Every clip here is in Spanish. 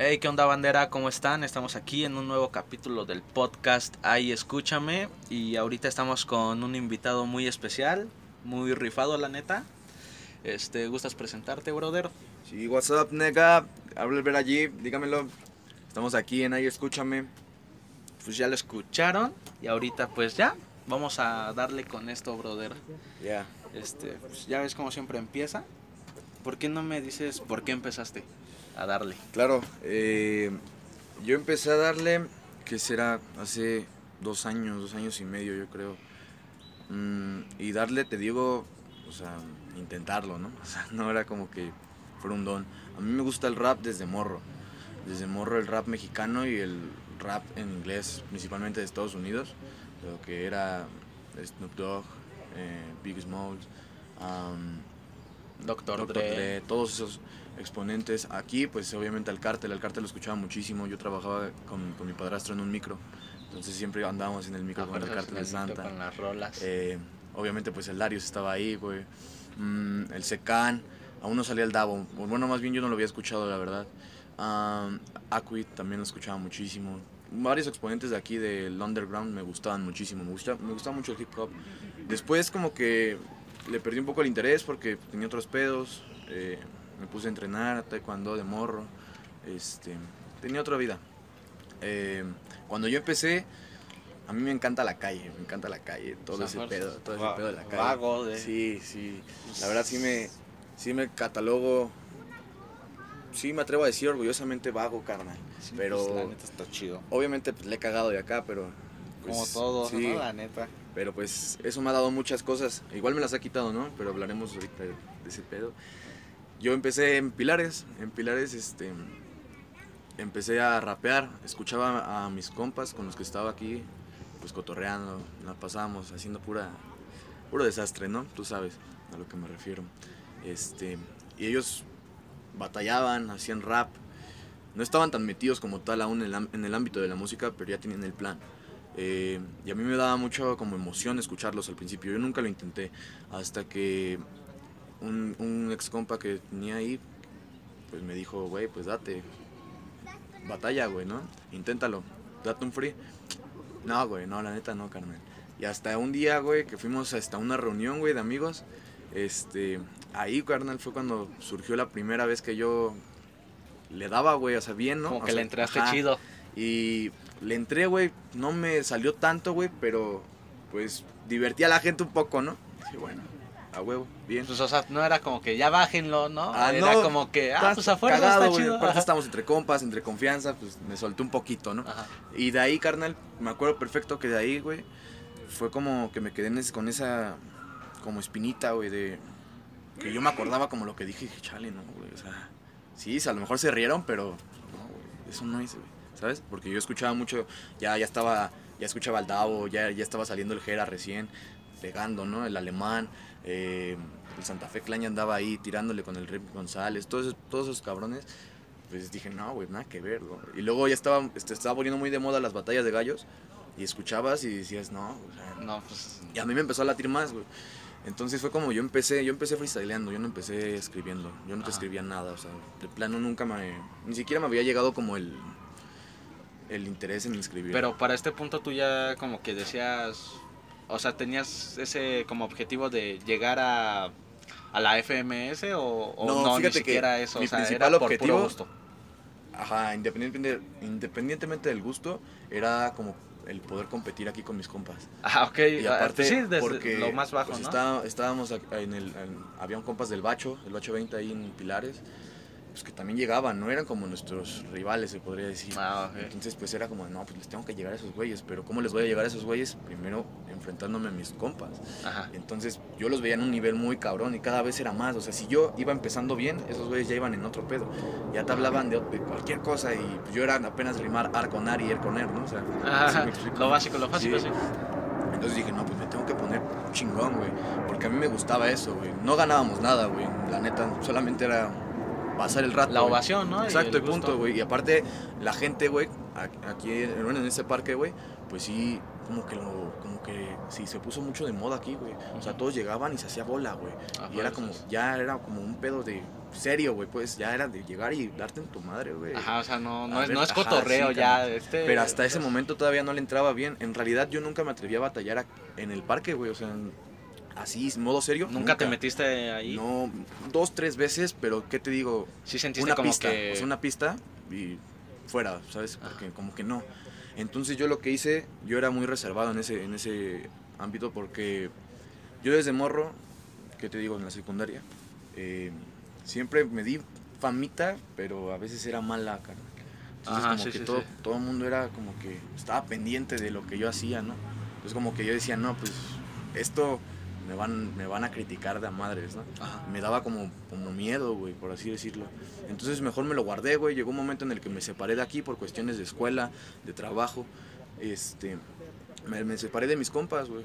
Hey, ¿qué onda bandera? ¿Cómo están? Estamos aquí en un nuevo capítulo del podcast Ay, escúchame. Y ahorita estamos con un invitado muy especial, muy rifado, la neta. Este, ¿gustas presentarte, brother? Sí, what's up, nega. Habla ver allí, dígamelo. Estamos aquí en Ay, escúchame. Pues ya lo escucharon. Y ahorita, pues ya, vamos a darle con esto, brother. Ya. Este, pues ya ves cómo siempre empieza. ¿Por qué no me dices por qué empezaste a darle? Claro, eh, yo empecé a darle, que será hace dos años, dos años y medio, yo creo. Mm, y darle, te digo, o sea, intentarlo, ¿no? O sea, no era como que fuera un don. A mí me gusta el rap desde morro. Desde morro el rap mexicano y el rap en inglés, principalmente de Estados Unidos. Lo que era Snoop Dogg, eh, Big Smalls, um, Doctor, Dr. Dre. Dre, todos esos exponentes. Aquí, pues obviamente al cártel, al cártel lo escuchaba muchísimo. Yo trabajaba con, con mi padrastro en un micro, entonces siempre andábamos en el micro con el cártel de Santa. Con las rolas. Eh, obviamente, pues el Darius estaba ahí, güey. Mm, el Secan, aún no salía el Davo. Bueno, más bien yo no lo había escuchado, la verdad. Um, Aquid también lo escuchaba muchísimo. Varios exponentes de aquí del underground me gustaban muchísimo. Me gusta, me gustaba mucho el hip hop. Después, como que le perdí un poco el interés porque tenía otros pedos. eh, me puse a entrenar, taekwondo de morro. Este, tenía otra vida. Eh, cuando yo empecé, a mí me encanta la calle, me encanta la calle, todo ese pedo, todo ese pedo de la calle. vago de- Sí, sí. La verdad sí me, sí me catalogo, sí me atrevo a decir orgullosamente vago, carnal. Sí, pero pues, la neta está chido. obviamente pues le he cagado de acá, pero... pues, Como todo, sí, ¿no? La neta. pero pues eso me ha dado muchas cosas. Igual me las ha quitado, ¿no? Pero hablaremos ahorita de ese pedo. Yo empecé en Pilares, en Pilares este empecé a rapear, escuchaba a mis compas con los que estaba aquí pues cotorreando, la pasábamos haciendo pura puro desastre, ¿no? Tú sabes a lo que me refiero. Este, y ellos batallaban, hacían rap. No estaban tan metidos como tal aún en el, ámbito de la música, pero ya tenían el plan. Eh, y a mí me daba mucho como emoción escucharlos al principio. Yo nunca lo intenté hasta que un, un ex compa que tenía ahí, pues me dijo, güey, pues date, batalla, güey, ¿no? Inténtalo, date un free. No, güey, no, la neta no, carnal. Y hasta un día, güey, que fuimos hasta una reunión, güey, de amigos, este, ahí, carnal, fue cuando surgió la primera vez que yo le daba, güey, o sea, bien, ¿no? Como O que sea, le entraste ajá. chido. Y le entré, güey, no me salió tanto, güey, pero pues divertí a la gente un poco, ¿no? Sí, bueno, a huevo, bien. Pues, o sea, no era como que ya bájenlo, ¿no? Ah, era no, como que, ah, pues afuera cagado, está güey, chido. Aparte estamos entre compas, entre confianza, pues me solté un poquito, ¿no? Ajá. Y de ahí, carnal, me acuerdo perfecto que de ahí, güey, fue como que me quedé en ese- con esa como espinita, güey, de que yo me acordaba como lo que dije, dije, chale, no, güey, o sea, sí, a lo mejor se rieron, pero no, güey, eso no es, güey, ¿sabes? Porque yo escuchaba mucho, ya, ya estaba, ya escuchaba al Davo, ya, ya estaba saliendo el Jera recién, pegando, ¿no? El alemán, eh, el Santa Fe Clan ya andaba ahí tirándole con el Rip González, todos esos, todos esos cabrones, pues dije, no, güey, nada que ver, güey. Y luego ya estaba, este, estaba poniendo muy de moda las batallas de gallos, y escuchabas y decías, no, o sea, No, pues. y a mí me empezó a latir más, güey. Entonces fue como yo empecé, yo empecé freestyleando, yo no empecé escribiendo, yo no te escribía nada, o sea, de plano nunca me, ni siquiera me había llegado como el, el interés en escribir. Pero para este punto tú ya como que decías. O sea, tenías ese como objetivo de llegar a, a la FMS o, o No, no, ni fíjate que siquiera eso. mi o sea, principal era por objetivo- puro gusto. Ajá, independientemente, independientemente del gusto, era como el poder competir aquí con mis compas. Ah, ok. Y ah, aparte, pues sí, desde porque lo más bajo, pues, ¿no? está- estábamos en el, en- había un compas del Bacho, el Bacho 20 ahí en Pilares, pues que también llegaban, no eran como nuestros rivales, se podría decir. Ah, ok. Entonces pues era como, no, pues les tengo que llegar a esos güeyes, pero ¿cómo les voy a llegar a esos güeyes? Primero enfrentándome a mis compas. Ajá. Entonces yo los veía en un nivel muy cabrón y cada vez era más. O sea, si yo iba empezando bien, esos güeyes ya iban en otro pedo. Ya te hablaban de, de cualquier cosa y pues, yo era apenas rimar ar con ar y er con er, ¿no? O sea. Lo básico, lo básico, Sí. sí. Entonces dije, no, pues me tengo que poner chingón, güey. Porque a mí me gustaba eso, güey. No ganábamos nada, güey. La neta, solamente era pasar el rato. La güey. ovación, ¿no? Y Exacto, el y punto, gusto. güey. Y aparte, la gente, güey, aquí en ese parque, güey, pues sí, como que lo, como que sí, se puso mucho de moda aquí, güey. O sea, todos llegaban y se hacía bola, güey. Y era como, ya era como un pedo de serio, güey, pues ya era de llegar y darte en tu madre, güey. Ajá, o sea, no, no, es, ver, no es ajá, cotorreo sí, ya. Este, Pero hasta ese es- momento todavía no le entraba bien. En realidad yo nunca me atreví a batallar en el parque, güey. O sea, en- así, modo serio. ¿Nunca, te metiste ahí? No, dos, tres veces, pero ¿qué te digo? Sí sentiste Una como pista, que... o sea, una pista y fuera, ¿sabes? Ajá. Porque como que no. Entonces yo lo que hice, yo era muy reservado en ese, en ese ámbito porque yo desde morro, ¿qué te digo? En la secundaria, eh, siempre me di famita, pero a veces era mala, carnal. Entonces Ajá, como sí, que sí, todo, sí. todo el mundo era como que estaba pendiente de lo que yo hacía, ¿no? Entonces como que yo decía, no, pues esto me van, me van a criticar de a madres, ¿no? Ajá. me daba como, como miedo, güey, por así decirlo. Entonces mejor me lo guardé, güey. Llegó un momento en el que me separé de aquí por cuestiones de escuela, de trabajo. Este, me, me separé de mis compas, güey,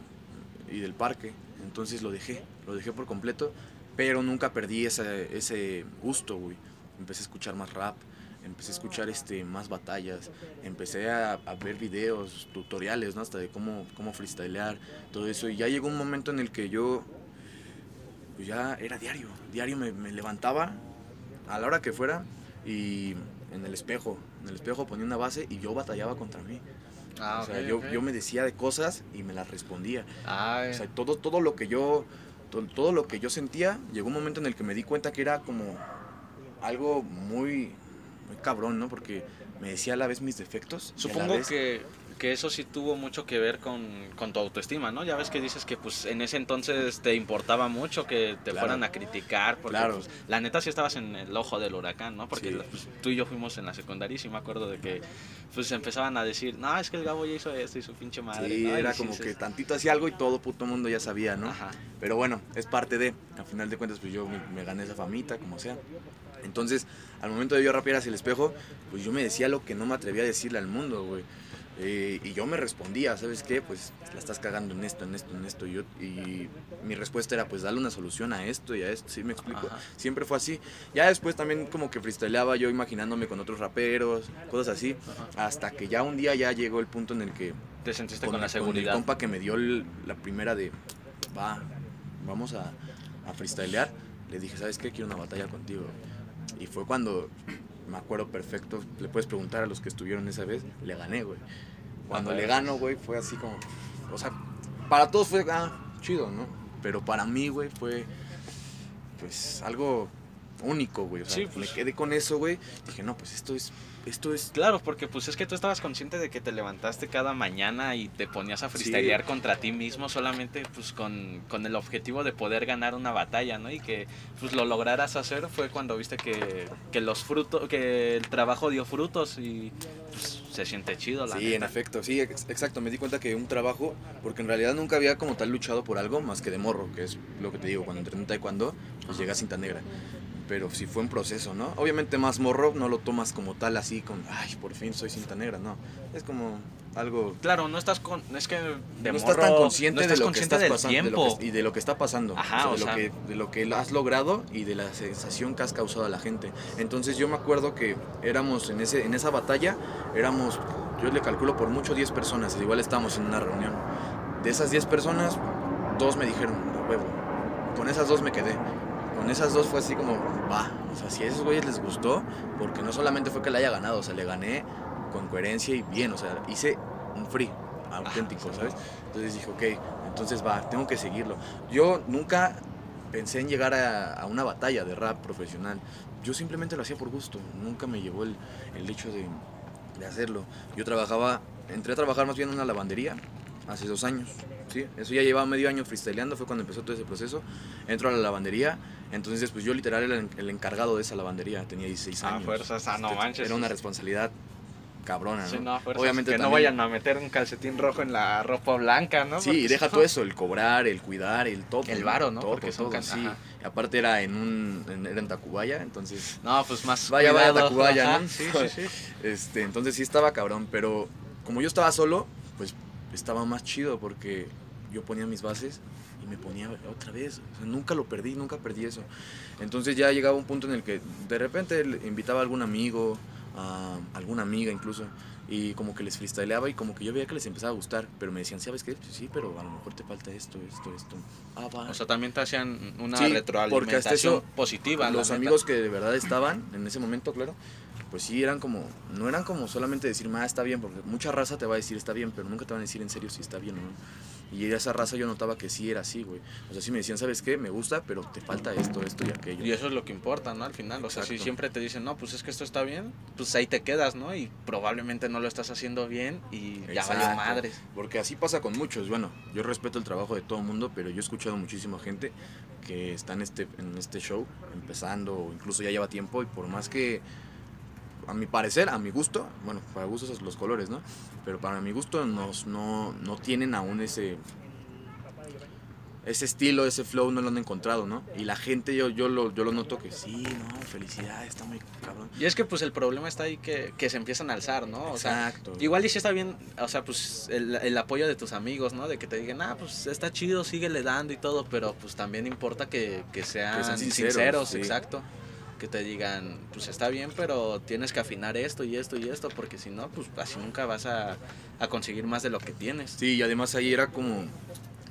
y del parque. Entonces lo dejé, lo dejé por completo, pero nunca perdí ese, ese gusto, güey. Empecé a escuchar más rap, empecé a escuchar este, más batallas, empecé a, a ver videos, tutoriales, ¿no? Hasta de cómo, cómo freestylear, todo eso. Y ya llegó un momento en el que yo pues ya era diario. Diario me, me levantaba a la hora que fuera y en el espejo, en el espejo ponía una base y yo batallaba contra mí. Ah, o sea, yo, yo me decía de cosas y me las respondía. Ah, O sea, todo, todo lo que yo to- todo, lo que yo sentía, llegó un momento en el que me di cuenta que era como algo muy muy cabrón, ¿no? Porque me decía a la vez mis defectos. Supongo vez- que, que eso sí tuvo mucho que ver con, con tu autoestima, ¿no? Ya ves que dices que pues en ese entonces te importaba mucho que te Claro. fueran a criticar, porque Claro. pues, la neta sí estabas en el ojo del huracán, ¿no? Porque Sí. pues, tú y yo fuimos en la secundaria y sí me acuerdo de que pues empezaban a decir, no, es que el Gabo ya hizo esto y su pinche madre. Sí, era como que sí. tantito hacía algo y todo puto mundo ya sabía, ¿no? Ajá. Pero bueno, es parte de, al final de cuentas, pues yo me, me gané esa famita, como sea. Entonces, al momento de yo rapear hacia el espejo, pues yo me decía lo que no me atrevía a decirle al mundo, güey. Eh, y yo me respondía, ¿sabes qué? Pues la estás cagando en esto, en esto, en esto. Y, yo, y mi respuesta era, pues dale una solución a esto y a esto, ¿sí me explico? Ajá. Siempre fue así. Ya después también como que freestyleaba yo imaginándome con otros raperos, cosas así. Ajá. Hasta que ya un día ya llegó el punto en el que Te sentiste con, con, la seguridad. Con el compa que me dio el- la primera de, va, vamos a, a freestylear, le dije, ¿sabes qué? Quiero una batalla contigo. Y fue cuando, me acuerdo perfecto, le puedes preguntar a los que estuvieron esa vez, le gané, güey. Cuando Ajá. le gano, güey, fue así como, o sea, para todos fue, ah, chido, ¿no? Pero para mí, güey, fue, pues, algo único, güey. O sea, Sí, pues. me quedé con eso, güey. Dije, no, pues esto es, esto es Claro, porque pues es que tú estabas consciente de que te levantaste cada mañana y te ponías a freestylear contra ti mismo solamente pues con, con el objetivo de poder ganar una batalla, ¿no? Y que pues lo lograras hacer fue cuando viste que, que los frutos, que el trabajo dio frutos y pues se siente chido la Sí, en efecto, sí, ex- exacto. Me di cuenta que un trabajo, porque en realidad nunca había como tal luchado por algo más que de morro, que es lo que te digo, cuando entré en taekwondo, pues llegué a cinta negra. Pero sí fue un proceso, ¿no? Obviamente más morro no lo tomas como tal así con, ay, por fin soy cinta negra, no. Es como algo... Claro, no estás con, es que de no estás tan morro, consciente no estás de lo consciente que estás pasando de lo tiempo. que- y de lo que está pasando. Ajá, o o sea, de, sea- lo que, de lo que has logrado y de la sensación que has causado a la gente. Entonces yo me acuerdo que éramos en, ese, en esa batalla, éramos, yo le calculo por mucho 10 personas, igual estábamos en una reunión. De esas 10 personas, dos me dijeron, a huevo. Con esas dos me quedé. Con esas dos fue así como, va. O sea, si a esos güeyes les gustó, porque no solamente fue que le haya ganado, o sea, le gané con coherencia y bien, o sea, hice un free auténtico, ¿sabes? Entonces dije, ok, entonces va, tengo que seguirlo. Yo nunca pensé en llegar a, a una batalla de rap profesional. Yo simplemente lo hacía por gusto. Nunca me llevó el, el hecho de, de hacerlo. Yo trabajaba, entré a trabajar más bien en una lavandería hace dos años. ¿Sí? Eso ya llevaba medio año freestyleando, fue cuando empezó todo ese proceso. Entro a la lavandería, entonces pues yo literal era el, encargado de esa lavandería, tenía 16 Ah, años. fuerzas, ah, no manches. Era una responsabilidad cabrona, ¿no? Sí, no, fuerzas, Obviamente que no vayan a meter un calcetín rojo en la ropa blanca, ¿no? Sí, Porque y deja todo eso, el cobrar, el cuidar, el todo. El varo, ¿no? Todo, Porque son todo, can- sí. ajá. Y aparte era en un, en- era en Tacubaya, entonces, No, pues más Vaya, vaya, cuidado. Tacubaya, Ajá, ¿no? Sí, sí, sí. este, entonces sí estaba cabrón, pero como yo estaba solo, pues estaba más chido porque yo ponía mis bases y me ponía otra vez, o sea, nunca lo perdí, nunca perdí eso. Entonces ya llegaba un punto en el que de repente invitaba a algún amigo a alguna amiga incluso. Y como que les freestyleaba y como que yo veía que les empezaba a gustar, pero me decían, ¿sabes qué? Sí, pero a lo mejor te falta esto, esto, esto. Ah, va. O sea, también te hacían una Sí, porque retroalimentación hasta eso, positiva. los amigos que de verdad estaban en ese momento, claro, pues sí eran como, no eran como solamente decir, ah, está bien, porque mucha raza te va a decir está bien, pero nunca te van a decir en serio si está bien o no. Y esa raza yo notaba que sí era así, güey. O sea, sí me decían, ¿sabes qué? Me gusta, pero te falta esto, esto y aquello. Y eso es lo que importa, ¿no? Al final, o sea, si siempre te dicen, no, pues es que esto está bien, pues ahí te quedas, ¿no? Y probablemente no lo estás haciendo bien y ya valió madres. Porque así pasa con muchos. Bueno, yo respeto el trabajo de todo el mundo, pero yo he escuchado muchísima gente que está en este, en este show, empezando, o incluso ya lleva tiempo, y por más que, a mi parecer, a mi gusto, bueno, para gustos los colores, ¿no? Pero para mi gusto nos, no, no tienen aún ese ese estilo, ese flow no lo han encontrado, ¿no? Y la gente yo, yo, lo, yo lo noto que sí, no, felicidad, está muy cabrón. Y es que pues el problema está ahí que, que se empiezan a alzar, ¿no? O sea, Exacto. igual y si está bien, o sea, pues el, el apoyo de tus amigos, ¿no? De que te digan, ah, pues está chido, síguele dando y todo, pero pues también importa que, que sean, Que sean sinceros, sinceros, sí. exacto. Que te digan, pues está bien, pero tienes que afinar esto y esto y esto, porque si no, pues así nunca vas a, a conseguir más de lo que tienes. Sí, y además ahí era como.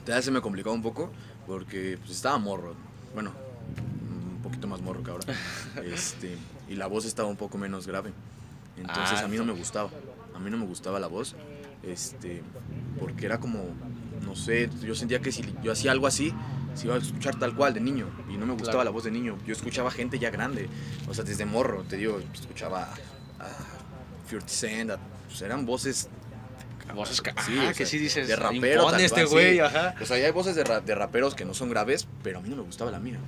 Ya se me complicaba un poco porque pues, estaba morro. Bueno, un poquito más morro que ahora. este, y la voz estaba un poco menos grave. Entonces Ah, a mí no me gustaba. A mí no me gustaba la voz. Este, porque era como. No sé, yo sentía que si yo hacía algo así, se iba a escuchar tal cual de niño. Y no me gustaba Claro. la voz de niño. Yo escuchaba gente ya grande. O sea, desde morro, te digo, escuchaba a 50 Cent, pues, eran voces Voces que, Sí, ajá, o que sea, sí dices, de rapero, tal este cual, güey, sí. ajá. O sea, ya hay voces de, ra- de raperos que no son graves, pero a mí no me gustaba la mía.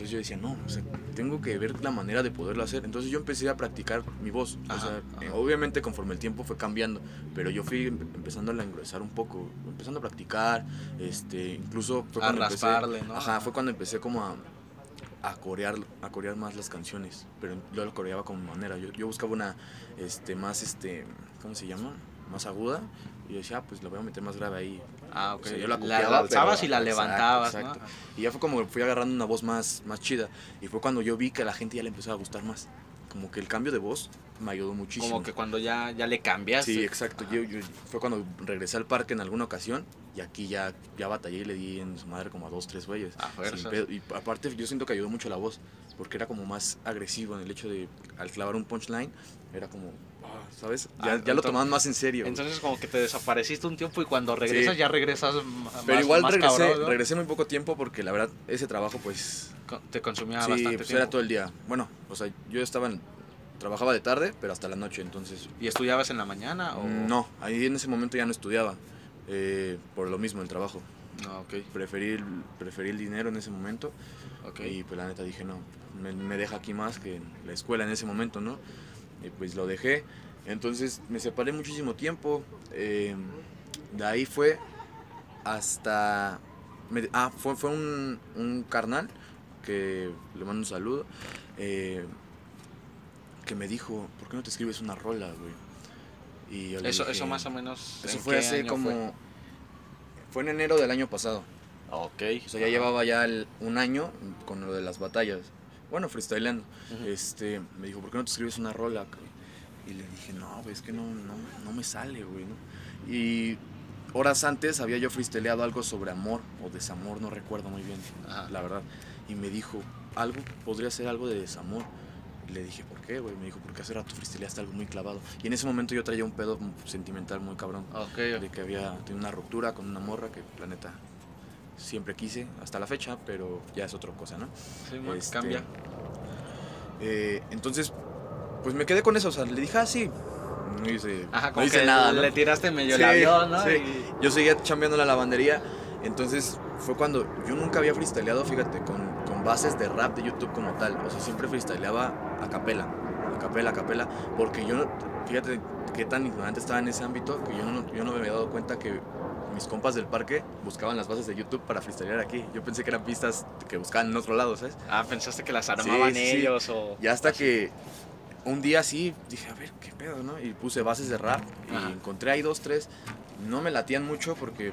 Entonces yo decía, no, o sea, tengo que ver la manera de poderlo hacer. Entonces yo empecé a practicar mi voz. O sea, eh, obviamente conforme el tiempo fue cambiando, pero yo fui em- empezando a engrosar un poco, empezando a practicar, este, incluso fue A cuando empecé- rasparle, ¿no? Ajá, fue cuando empecé como a, a corear, a corear más las canciones, pero yo lo coreaba como manera. Yo, yo buscaba una, este, más, este, ¿cómo se llama? Más aguda. Y yo decía, ah, pues la voy a meter más grave ahí. Ah, ok. O sea, yo la la copiaba, alzabas pero- y la exacto, levantabas, exacto. ¿no? Y ya fue como fui agarrando una voz más, más chida. Y fue cuando yo vi que a la gente ya le empezó a gustar más. Como que el cambio de voz me ayudó muchísimo. Como que cuando ya, ya le cambiaste. Sí, exacto. Yo, yo- fue cuando regresé al parque en alguna ocasión y aquí ya, ya batallé y le di en su madre como a dos, tres güeyes. Y aparte yo siento que ayudó mucho la voz porque era como más agresivo en el hecho de al clavar un punchline era como, ¿sabes? Ya, Ah, ya lo tomaban más en serio. Entonces como que te desapareciste un tiempo y cuando regresas Sí. ya regresas m- Pero más- igual más regresé, cabrón, ¿no? regresé muy poco tiempo porque la verdad ese trabajo pues Te consumía sí, bastante pues tiempo. era todo el día. Bueno, o sea, yo estaba en- trabajaba de tarde, pero hasta la noche, entonces ¿Y estudiabas en la mañana o...? no, ahí en ese momento ya no estudiaba eh, por lo mismo el trabajo. No, ok, Preferí, el- preferí el dinero en ese momento y pues la neta dije no, me, me deja aquí más que la escuela en ese momento, ¿no? Y pues lo dejé. Entonces me separé muchísimo tiempo. eh, de ahí fue hasta... me- ah, fue, fue un, un carnal que le mando un saludo. eh, que me dijo, ¿por qué no te escribes una rola, güey? Y yo le Eso, dije- eso más o menos... Eso ¿en fue hace como... fue? Fue? en enero del año pasado. Ok. O sea, ya llevaba ya el- un año con lo de las batallas. Bueno, freestyleando. Ujú. Este, me dijo, ¿por qué no te escribes una rola? güey?" Y le dije, no, güey, es que no, no, no me sale, güey, ¿no? Y horas antes había yo freestyleado algo sobre amor o desamor, no recuerdo muy bien, Ajá. la verdad. Y me dijo, algo, podría ser algo de desamor. Y le dije, ¿por qué, güey? Me dijo, porque hace rato freestyleaste algo muy clavado. Y en ese momento yo traía un pedo sentimental muy cabrón Ok, de que había tenido una ruptura con una morra que la neta siempre quise hasta la fecha, pero ya es otra cosa, ¿no? sí, Este, cambia. eh, entonces, pues me quedé con eso, o sea, le dije, ah, sí. No hice, Ajá, no como hice que nada, ¿no? le tiraste medio Sí, el avión, ¿no? sí. Y- Yo seguía chambeando la lavandería, entonces fue cuando yo nunca había freestyleado, fíjate, con, con bases de rap de YouTube como tal. O sea, siempre freestyleaba a capela, a capela, a capela, porque yo, no- fíjate qué tan ignorante estaba en ese ámbito que yo no, yo no me había dado cuenta que mis compas del parque buscaban las bases de YouTube para freestylear aquí. Yo pensé que eran pistas que buscaban en otro lado, ¿sabes? Ah, pensaste que las armaban Sí, sí, sí. ellos o... Y hasta que un día sí dije, a ver, qué pedo, ¿no? Y puse bases de rap y encontré ahí dos, tres. No me latían mucho porque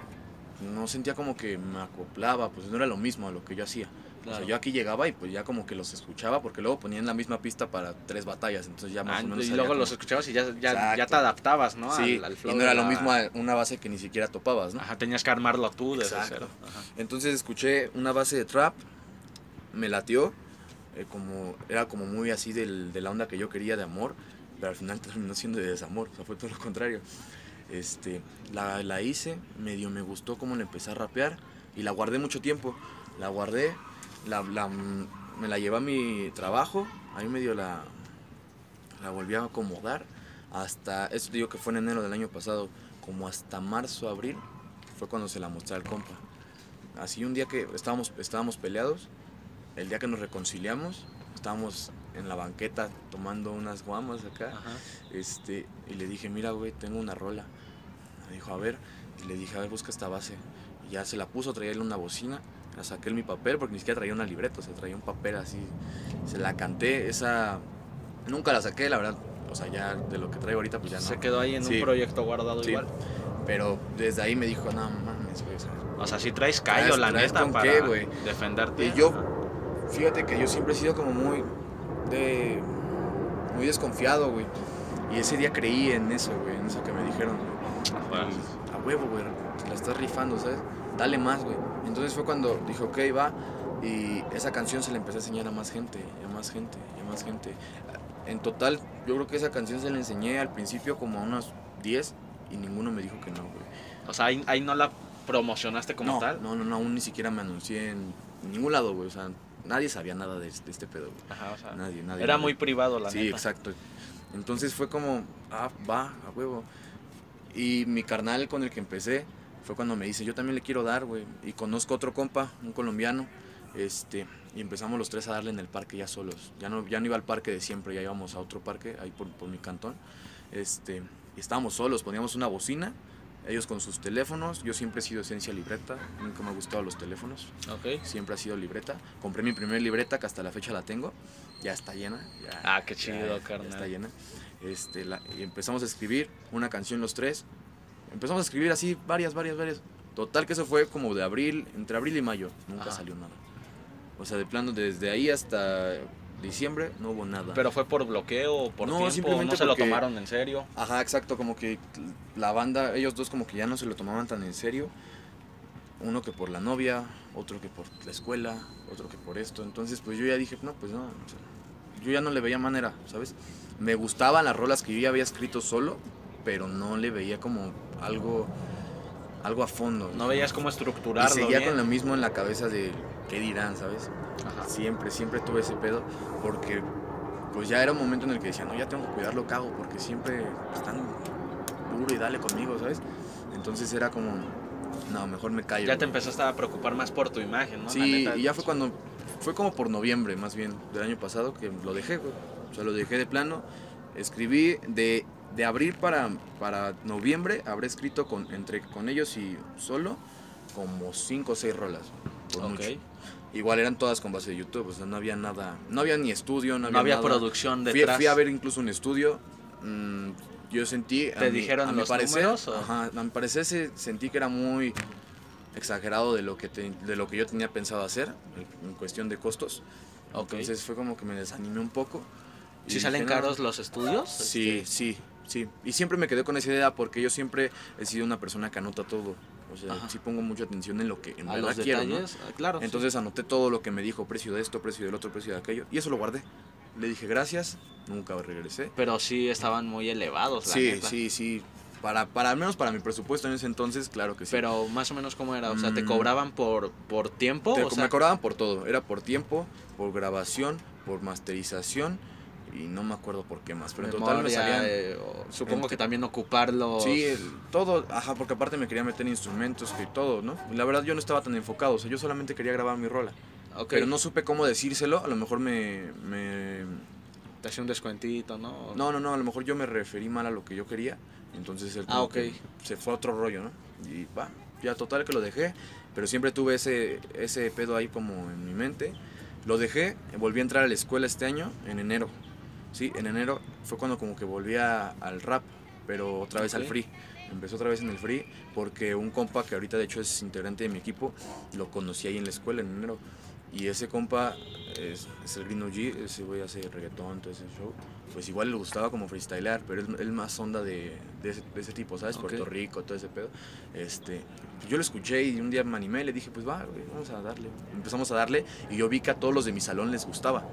no sentía como que me acoplaba, pues no era lo mismo a lo que yo hacía. O sea, yo aquí llegaba y pues ya como que los escuchaba porque luego ponían la misma pista para tres batallas, entonces ya más Ah, o menos y luego cómo- los escuchabas y ya, ya, ya te adaptabas, ¿no? Sí, Al, al flow y no era lo la- mismo a una base que ni siquiera topabas, ¿no? Ajá, tenías que armarlo tú desde Exacto. cero. Ajá. Entonces escuché una base de trap, me latió, eh, como, era como muy así del- de la onda que yo quería de amor, pero al final terminó siendo de desamor, o sea, fue todo lo contrario. Este, la, la hice, medio me gustó cómo le empecé a rapear y la guardé mucho tiempo. La guardé, la, la- me la llevé a mi trabajo, ahí medio la, la volví a acomodar hasta, eso te digo que fue en enero del año pasado, como hasta marzo, abril, fue cuando se la mostré al compa. Así un día que estábamos, estábamos peleados, el día que nos reconciliamos, estábamos en la banqueta tomando unas guamas acá, Ajá. este, y le dije, mira, güey, tengo una rola. Me dijo, a ver, y le dije, a ver, busca esta base. Y ya se la puso, traía una bocina, la saqué en mi papel, porque ni siquiera traía una libreta, o sea, traía un papel así. Se la canté, esa, nunca la saqué, la verdad, o sea, ya de lo que traigo ahorita, pues ya no. Se quedó ahí en Sí. un proyecto guardado Sí. igual. Pero desde ahí me dijo, no mames, güey, o sea, O sea, si traes callo, Traes- la traes neta, con para qué, güey. defenderte. Y yo, fíjate que yo siempre he sido como muy de muy desconfiado, güey. Y ese día creí en eso, güey, en eso que me dijeron. güey. Ajá. Y a huevo, güey, la estás rifando, ¿sabes? Dale más, güey. Entonces fue cuando dije, ok, va. Y esa canción se la empecé a enseñar a más gente, y a más gente, a más gente. En total, yo creo que esa canción se la enseñé al principio como a unos 10 y ninguno me dijo que no, güey. O sea, ahí, ahí no la promocionaste como no, tal. No, no, no, aún ni siquiera me anuncié en ningún lado, güey. O sea, nadie sabía nada de, de este pedo, güey. Ajá, o sea, Nadie, nadie. era nadie. muy privado, la Sí, neta. exacto. Entonces fue como, ah, va, a huevo. Y mi carnal con el que empecé fue cuando me dice, yo también le quiero dar, güey. Y conozco otro compa, un colombiano, este, y empezamos los tres a darle en el parque ya solos. Ya no, ya no iba al parque de siempre, ya íbamos a otro parque, ahí por, por mi cantón. Este, y estábamos solos, poníamos una bocina, ellos con sus teléfonos. Yo siempre he sido esencia libreta, nunca me han gustado los teléfonos Ok. siempre ha sido libreta. Compré mi primer libreta que hasta la fecha la tengo. Ya está llena. ya- Ah, qué ya- chido, ya carnal. está llena. Este, la- y empezamos a escribir una canción los tres. Empezamos a escribir así varias, varias, varias. Total que eso fue como de abril, entre abril y mayo. Nunca Ajá. salió nada. O sea, de plano desde ahí hasta diciembre no hubo nada. Pero fue por bloqueo, por No, tiempo, simplemente no se porque- lo tomaron en serio. Ajá, exacto, como que la banda, ellos dos como que ya no se lo tomaban tan en serio. Uno que por la novia, otro que por la escuela, otro que por esto. Entonces, pues yo ya dije, no, pues no. o sea, yo ya no le veía manera, ¿sabes? Me gustaban las rolas que yo ya había escrito solo, pero no le veía como algo, algo a fondo. No veías cómo Y estructurarlo seguía bien. con lo mismo en la cabeza de qué dirán, ¿sabes? Ajá. Siempre, siempre tuve ese pedo porque pues ya era un momento en el que decía, no, ya tengo que cuidar lo que hago porque siempre están duro y dale conmigo, ¿sabes? Entonces era como, no, mejor me callo. Ya te güey". empezaste a preocupar más por tu imagen, ¿no? Sí, neta. y ya fue cuando, fue como por noviembre más bien del año pasado que lo dejé, güey. O sea, lo dejé de plano. Escribí de, de abril para, para noviembre, habré escrito con, entre, con ellos y solo como cinco o seis rolas. por Ok. mucho. Igual eran todas con base de YouTube, o sea, no había nada, no había ni estudio, no había, No había nada. producción Fui, detrás. fui a ver incluso un estudio, mm, yo sentí... a ¿Te mi- dijeron a mi los parecer, números, o? Ajá, a mi parecer se- sentí que era muy exagerado de lo que, te- de lo que yo tenía pensado hacer en, en cuestión de costos. Ok. Entonces fue como que me desanimé un poco. ¿Sí salen no, caros los estudios? Sí, Este, sí, sí. Y siempre me quedé con esa idea porque yo siempre he sido una persona que anota todo. O sea, Ajá. sí pongo mucha atención en lo que en verdad quiero, ah, claro. sí. Entonces anoté todo lo que me dijo, precio de esto, precio del otro, precio de aquello, y eso lo guardé. Le dije gracias, nunca regresé. Pero sí estaban muy elevados, la Sí, neta. sí, sí. Para, para al menos para mi presupuesto en ese entonces, claro que sí. Pero más o menos cómo era, o sea, ¿te Mm. cobraban por, por tiempo? Te- o sea, me cobraban por todo. Era por tiempo, por grabación, por masterización y no me acuerdo por qué más. Pero en total me salían. eh, o supongo en- que también ocuparlo. Sí, el- todo, ajá, porque aparte me quería meter instrumentos y todo, ¿no? La verdad yo no estaba tan enfocado, o sea, yo solamente quería grabar mi rola. Ok, Pero no supe cómo decírselo, a lo mejor me, me Te hacía un descuentito, ¿no? No, no, no, a lo mejor yo me referí mal a lo que yo quería. Entonces él Ah, como ok. que se fue a otro rollo, ¿no? Y va, ya total que lo dejé. Pero siempre tuve ese, ese pedo ahí como en mi mente. Lo dejé, volví a entrar a la escuela este año, en enero. Sí, en enero fue cuando como que volví a- al rap, pero otra vez al Ok. free. Empezó otra vez en el free porque un compa que ahorita de hecho es integrante de mi equipo, lo conocí ahí en la escuela en enero. Y ese compa es, es el Green OG, ese güey hace reggaetón, todo ese show. Pues igual le gustaba como freestylear, pero él, él más onda de, de, ese, de ese tipo, ¿sabes? Ok. Puerto Rico, todo ese pedo. Este, yo lo escuché y un día me animé y le dije, pues va, güey, vamos a darle. Empezamos a darle y yo vi que a todos los de mi salón les gustaba.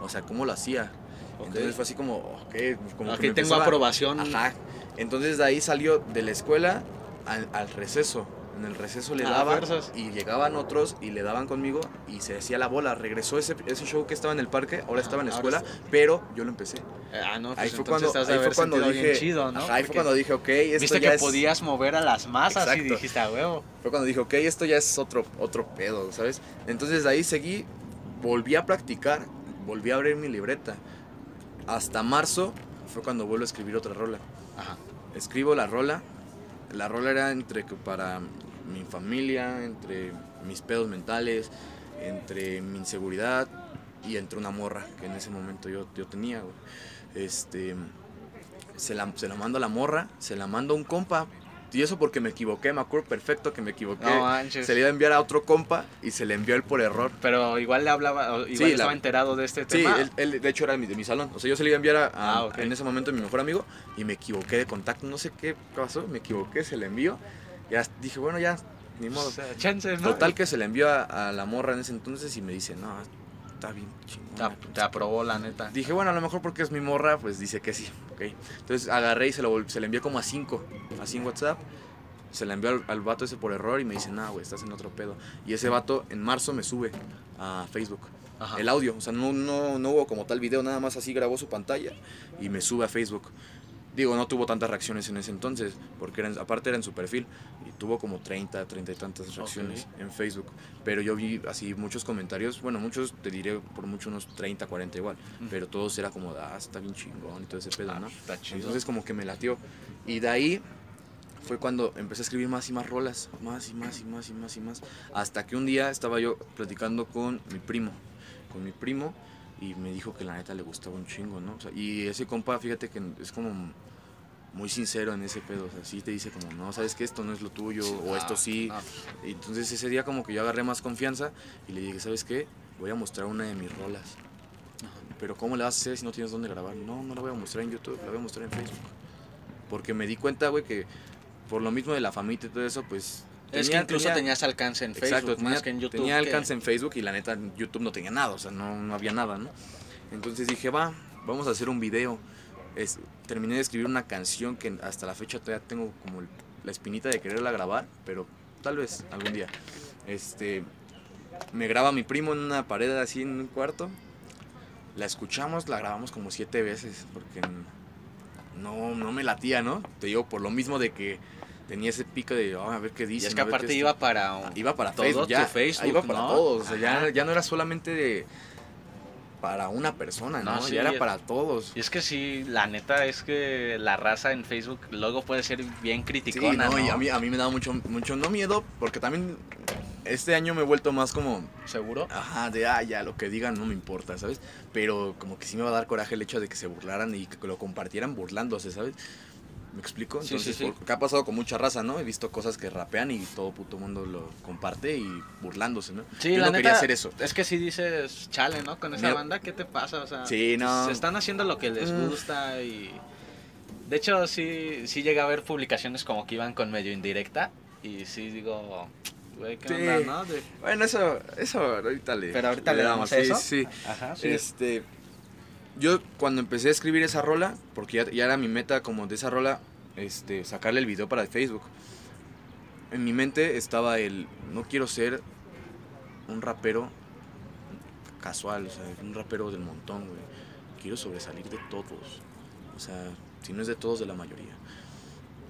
O sea, cómo lo hacía. Ok. Entonces fue así como, ok, como Aquí que tengo empezaba- aprobación. Ajá. Entonces de ahí salió de la escuela al, al receso. En el receso le Ah, daban fuerzas. y llegaban otros y le daban conmigo y se hacía la bola. Regresó ese, ese show que estaba en el parque, ahora Ajá, estaba en la escuela, pero yo lo empecé. Ah, no, pues ahí fue cuando, ahí fue cuando dije, chido, ¿no? Ajá, ahí fue cuando dije, ok, esto Viste ya que es- podías mover a las masas y Exacto. dijiste, a huevo. Fue cuando dije, ok, esto ya es otro, otro pedo, ¿sabes? Entonces de ahí seguí, volví a practicar, volví a abrir mi libreta. Hasta marzo fue cuando vuelvo a escribir otra rola. Ajá. escribo la rola. La rola era entre para mi familia, entre mis pedos mentales, entre mi inseguridad y entre una morra que en ese momento yo, yo tenía, güey. Este, se la, se la mando a la morra, se la mando a un compa. Y eso porque me equivoqué, me acuerdo perfecto que me equivoqué. No manches. se le iba a enviar a otro compa y se le envió él por error. Pero igual le hablaba, igual Sí, la- estaba enterado de este Sí, tema. él, él, de hecho era de mi, de mi salón. O sea, yo se le iba a enviar a, a- Ah, en ese momento a mi mejor amigo y me equivoqué de contacto. No sé qué pasó, me equivoqué, se le envió. Ya dije, bueno, ya, ni modo. O sea, chance, ¿no? Total que se le envió a, a la morra en ese entonces y me dice, no, está bien Te, chingona. ap- te aprobó, la neta. Dije, bueno, a lo mejor porque es mi morra, pues dice que sí, ok. Entonces agarré y se, lo, se le envió como a cinco, así en WhatsApp. Se le envió al, al vato ese por error y me dice, no, güey, estás en otro pedo. Y ese vato en marzo me sube a Facebook Ajá. el audio. O sea, no, no, no hubo como tal video, nada más así grabó su pantalla y me sube a Facebook. Digo, no tuvo tantas reacciones en ese entonces, porque era en- aparte era en su perfil y tuvo como 30, 30 y tantas reacciones en Facebook. Pero yo vi así muchos comentarios, bueno, muchos te diré por mucho unos 30, 40 igual, pero todos era como, ah, está bien chingón y todo ese pedo, Ah, ¿no? está chido. Entonces como que me latió. Y de ahí fue cuando empecé a escribir más y más rolas, más y más y más y más y más. Hasta que un día estaba yo platicando con mi primo, con mi primo, y me dijo que la neta le gustaba un chingo, ¿no? O sea, y ese compa, fíjate que es como muy sincero en ese pedo, o sea, sí te dice como, no, sabes que esto no es lo tuyo, o Ah, esto sí. ah, entonces ese día como que yo agarré más confianza y le dije, ¿sabes qué? Voy a mostrar una de mis rolas. Pero ¿cómo le vas a hacer si no tienes dónde grabar? No, no la voy a mostrar en YouTube, la voy a mostrar en Facebook. Porque me di cuenta, güey, que por lo mismo de la famita y todo eso, pues... es que tenía- incluso tenía- tenías alcance en Facebook, Exacto, más tenía, que en YouTube. tenía que- alcance en Facebook y la neta YouTube no tenía nada, o sea, no, no había nada, ¿no? Entonces dije, va, vamos a hacer un video. Es, terminé de escribir una canción que hasta la fecha todavía tengo como la espinita de quererla grabar, pero tal vez algún día. Este, me graba mi primo en una pared así en un cuarto. La escuchamos, la grabamos como siete veces porque no, no me latía, ¿no? Te digo, por lo mismo de que tenía ese pico de, "Ah, a ver qué dice. Y es que aparte iba para... un- Iba para todo Facebook, ya. Facebook, iba para ¿no? todos. O sea, ya, ya no era solamente de para una persona, ¿no? No, sí, ya era para todos. Y es que sí, la neta es que la raza en Facebook luego puede ser bien Sí, criticona, no, ¿no? y a mí, a mí me daba mucho, mucho, no miedo, porque también este año me he vuelto más como, ¿Seguro? ajá, de, ah, ya, lo que digan no me importa, ¿sabes? Pero como que sí me va a dar coraje el hecho de que se burlaran y que lo compartieran burlándose, ¿sabes? ¿Me explico? Sí, sí, Entonces, sí. porque ha pasado con mucha raza, ¿no? He visto cosas que rapean y todo puto mundo lo comparte y burlándose, ¿no? Sí, Yo la no neta, quería hacer eso. Es que si dices, chale, ¿no? Con esa Mira- banda, ¿qué te pasa? O sea, Sí, no. se están haciendo lo que les Mm. gusta y... De hecho, sí, sí llega a ver publicaciones como que iban con medio indirecta y sí digo, güey, ¿qué Sí. onda, no? De- Bueno, eso, eso ahorita le. Pero ahorita le damos sí, eso. Sí, Ajá, sí. Este. Yo cuando empecé a escribir esa rola, porque ya, ya era mi meta como de esa rola, este, sacarle el video para Facebook. En mi mente estaba el. No quiero ser un rapero casual, o sea, un rapero del montón, güey. Quiero sobresalir de todos. O sea, si no es de todos, de la mayoría.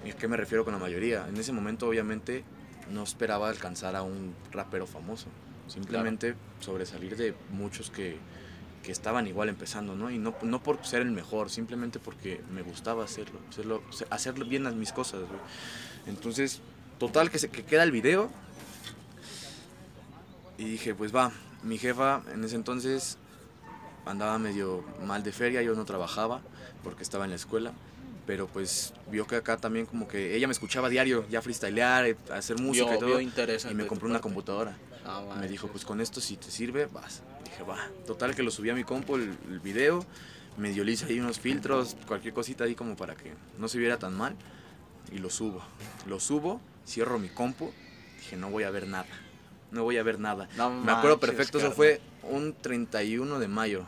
¿Y a qué me refiero con la mayoría? En ese momento, obviamente, no esperaba alcanzar a un rapero famoso. Simplemente sobresalir de muchos que, que estaban igual empezando, ¿no? Y no, no por ser el mejor, simplemente porque me gustaba hacerlo, hacerlo, hacerlo bien las mis cosas, güey. Entonces, total, que, se, que queda el video. Y dije, pues va, mi jefa en ese entonces andaba medio mal de feria, yo no trabajaba porque estaba en la escuela. pero pues vio que acá también como que ella me escuchaba diario, ya freestylear, eh, hacer música Vio- y todo. y me compró una computadora. Ah, Me manches. dijo, pues con esto si te sirve, vas. Dije, va. Total que lo subí a mi compu el, el video, medio le hice ahí unos filtros, cualquier cosita ahí como para que no se viera tan mal. Y lo subo. Lo subo, cierro mi compu, dije, no voy a ver nada. No voy a ver nada. No Me acuerdo manches, perfecto, eso carnal. fue un 31 de mayo.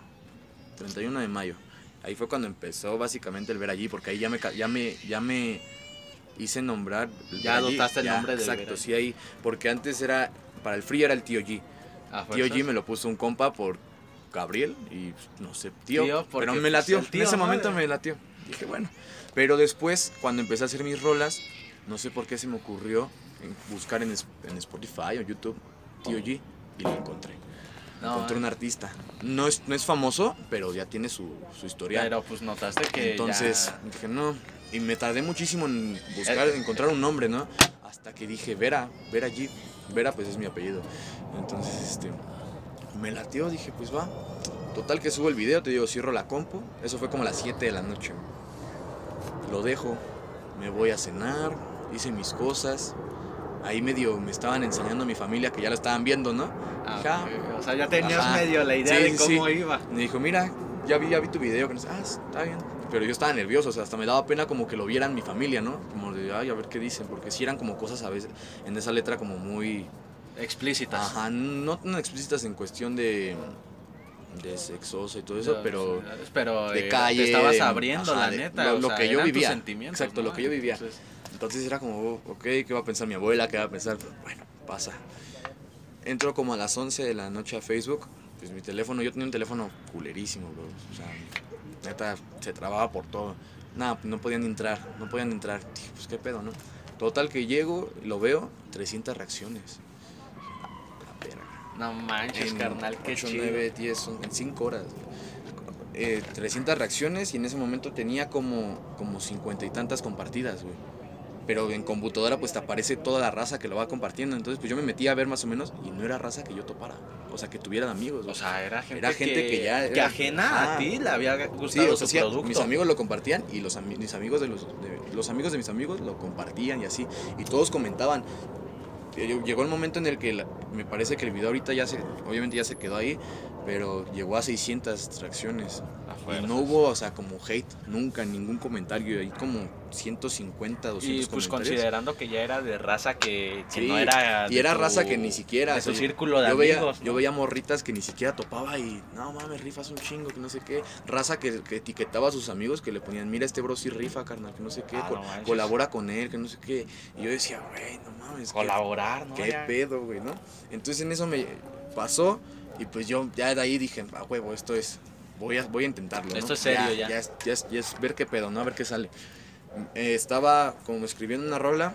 31 de mayo. Ahí fue cuando empezó básicamente el ver allí, porque ahí ya me, ya me, ya me hice nombrar. Ya Allí, adoptaste el ya, nombre de Exacto, sí, ahí. Porque antes era, para el free era el tío G. ¿A Tío? G me lo puso un compa por Gabriel y no sé, tío. Pero me pues, latió. tío, en ese momento me latió. Dije, bueno. Pero después, cuando empecé a hacer mis rolas, no sé por qué se me ocurrió buscar en, Spotify o YouTube Tío G y lo encontré. No, encontré un artista. No es, no es famoso, pero ya tiene su, su historial. Pero pues notaste que Entonces ya- dije, no. Y me tardé muchísimo en buscar, Eh. encontrar un nombre, ¿no? Hasta que dije, Vera, Vera G. Vera, pues es mi apellido. Entonces, este. Me latió, dije, pues va. Total que subo el video, te digo, cierro la compu. Eso fue como a las 7 de la noche. Lo dejo, me voy a cenar, hice mis cosas. Ahí medio me estaban enseñando a mi familia que ya lo estaban viendo, ¿no? Ah, ah. O sea, ya tenías Ajá. medio la idea Sí, de cómo sí. iba. Me dijo, mira, ya vi, ya vi tu video. Ah, está bien. Pero yo estaba nervioso, o sea, hasta me daba pena como que lo vieran mi familia, ¿no? Como de, ay, a ver qué dicen. Porque sí eran como cosas a veces en esa letra como muy... Explícitas. Ajá, no tan explícitas en cuestión de... De sexosa y todo eso, pero... Pero de eh, calle, te estabas de- abriendo, ajá, la de- neta. lo- o lo sea, que yo vivía. Exacto, lo ¿no? que yo vivía. Entonces, Entonces era como, oh, ok, ¿qué va a pensar mi abuela? ¿Qué va a pensar? Pero bueno, pasa. Entro como a las 11 de la noche a Facebook. Pues mi teléfono, yo tenía un teléfono culerísimo, bro. O sea, neta, se trababa por todo. Nada, no podían entrar, no podían entrar. Dije, pues qué pedo, ¿no? Total que llego, lo veo, 300 reacciones. La verga. no manches, En carnal, qué 8, chido. 9, 10, son- en 5 horas. Eh, 300 reacciones y en ese momento tenía como, como 50 y tantas compartidas, güey. Pero en computadora pues te aparece toda la raza que lo va compartiendo. Entonces pues yo me metí a ver más o menos y no era raza que yo topara. O sea, que tuvieran amigos. O sea, era gente, Era gente que ya que era- ajena a Ajá. ti le había Sí, gustado o sea, tu sí, producto. mis amigos lo compartían y los, mis amigos de los, de- los amigos de mis amigos lo compartían y así. Y todos comentaban. Llegó el momento en el que la- me parece que el video ahorita ya se, obviamente ya se quedó ahí, pero llegó a 600 reacciones. A Y no hubo, o sea, como hate, nunca, ningún comentario. Hay como 150, 200 Y pues comentarios. considerando que ya era de raza que, que Sí, no era. y era tu- raza que ni siquiera. De o sea, círculo de yo veía, amigos. ¿no? yo veía morritas que ni siquiera topaba y no mames, rifas un chingo, que no sé qué. Raza que, que etiquetaba a sus amigos que le ponían, mira, este bro sí rifa, carnal, que no sé qué, Ah, co- no colabora con él, que no sé qué. Y yo decía, güey, no mames. qué- Colaborar, ¿no? Qué Ya. pedo, güey, ¿no? Entonces en eso me pasó y pues yo ya de ahí dije, a huevo, esto es, voy a, voy a intentarlo. ¿no? Esto es serio ya. Ya, es, ya es- ya es ver qué pedo, ¿no? A ver qué sale. Eh, estaba como escribiendo una rola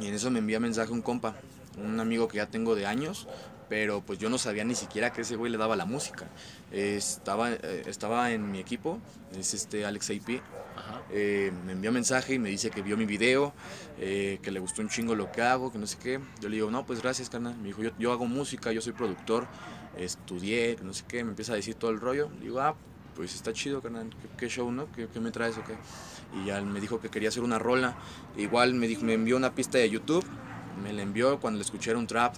y en eso me envía mensaje un compa, un amigo que ya tengo de años, pero pues yo no sabía ni siquiera que ese güey le daba la música. Eh, estaba, eh, estaba en mi equipo, es este Alex AP, eh, me envió mensaje y me dice que vio mi video, eh, que le gustó un chingo lo que hago, que no sé qué. Yo le digo, no, pues gracias, carnal. Me dijo, yo, yo hago música, yo soy productor, estudié, no sé qué. Me empieza a decir todo el rollo. Le digo, ah, pues está chido, carnal. ¿Qué, qué show, no? ¿Qué, qué me traes o qué? Y ya me dijo que quería hacer una rola. Igual me, dijo, me envió una pista de YouTube. Me la envió cuando le escuché era un trap.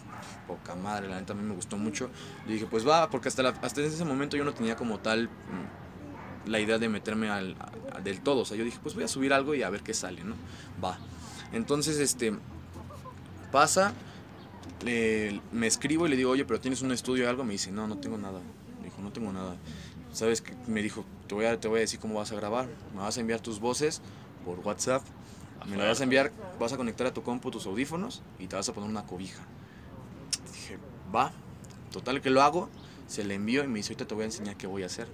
Poca madre, la neta a mí me gustó mucho. Le dije, pues va, porque hasta, la- hasta ese momento yo no tenía como tal mm, la idea de meterme al, a- del todo. O sea, yo dije, pues voy a subir algo y a ver qué sale, ¿no? Va. Entonces, este, pasa, le- me escribo y le digo, oye, pero tienes un estudio o algo. Me dice, no, no tengo nada. Me dijo, no tengo nada. ¿Sabes qué? Me dijo, te voy, a, te voy a decir cómo vas a grabar. Me vas a enviar tus voces por WhatsApp. Me la vas a enviar, vas a conectar a tu compu tus audífonos y te vas a poner una cobija. Dije, va. Total que lo hago, se le envío y me dice, ahorita te voy a enseñar qué voy a hacer.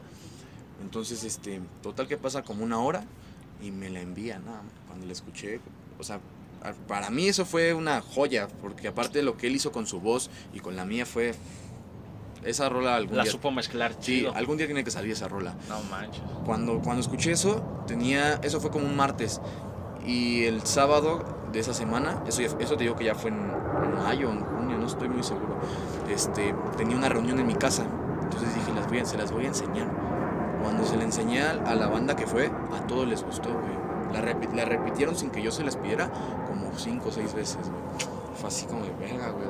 Entonces, este, total que pasa como una hora y me la envía, nada, cuando la escuché, o sea, para mí eso fue una joya, porque aparte de lo que él hizo con su voz y con la mía fue, esa rola algún La día, supo mezclar sí, algún día tiene que salir esa rola. No manches. Cuando, cuando escuché eso, tenía, eso fue como un martes. Y el sábado de esa semana, eso, ya- eso te digo que ya fue en, en mayo, en junio, no estoy muy seguro. Este, tenía una reunión en mi casa. Entonces dije, las voy a, se las voy a enseñar. Cuando se le enseñé a a la banda que fue, a todos les gustó, güey. La, repi- la repitieron sin que yo se las pidiera como cinco o seis veces, güey. Fue así como de verga, güey.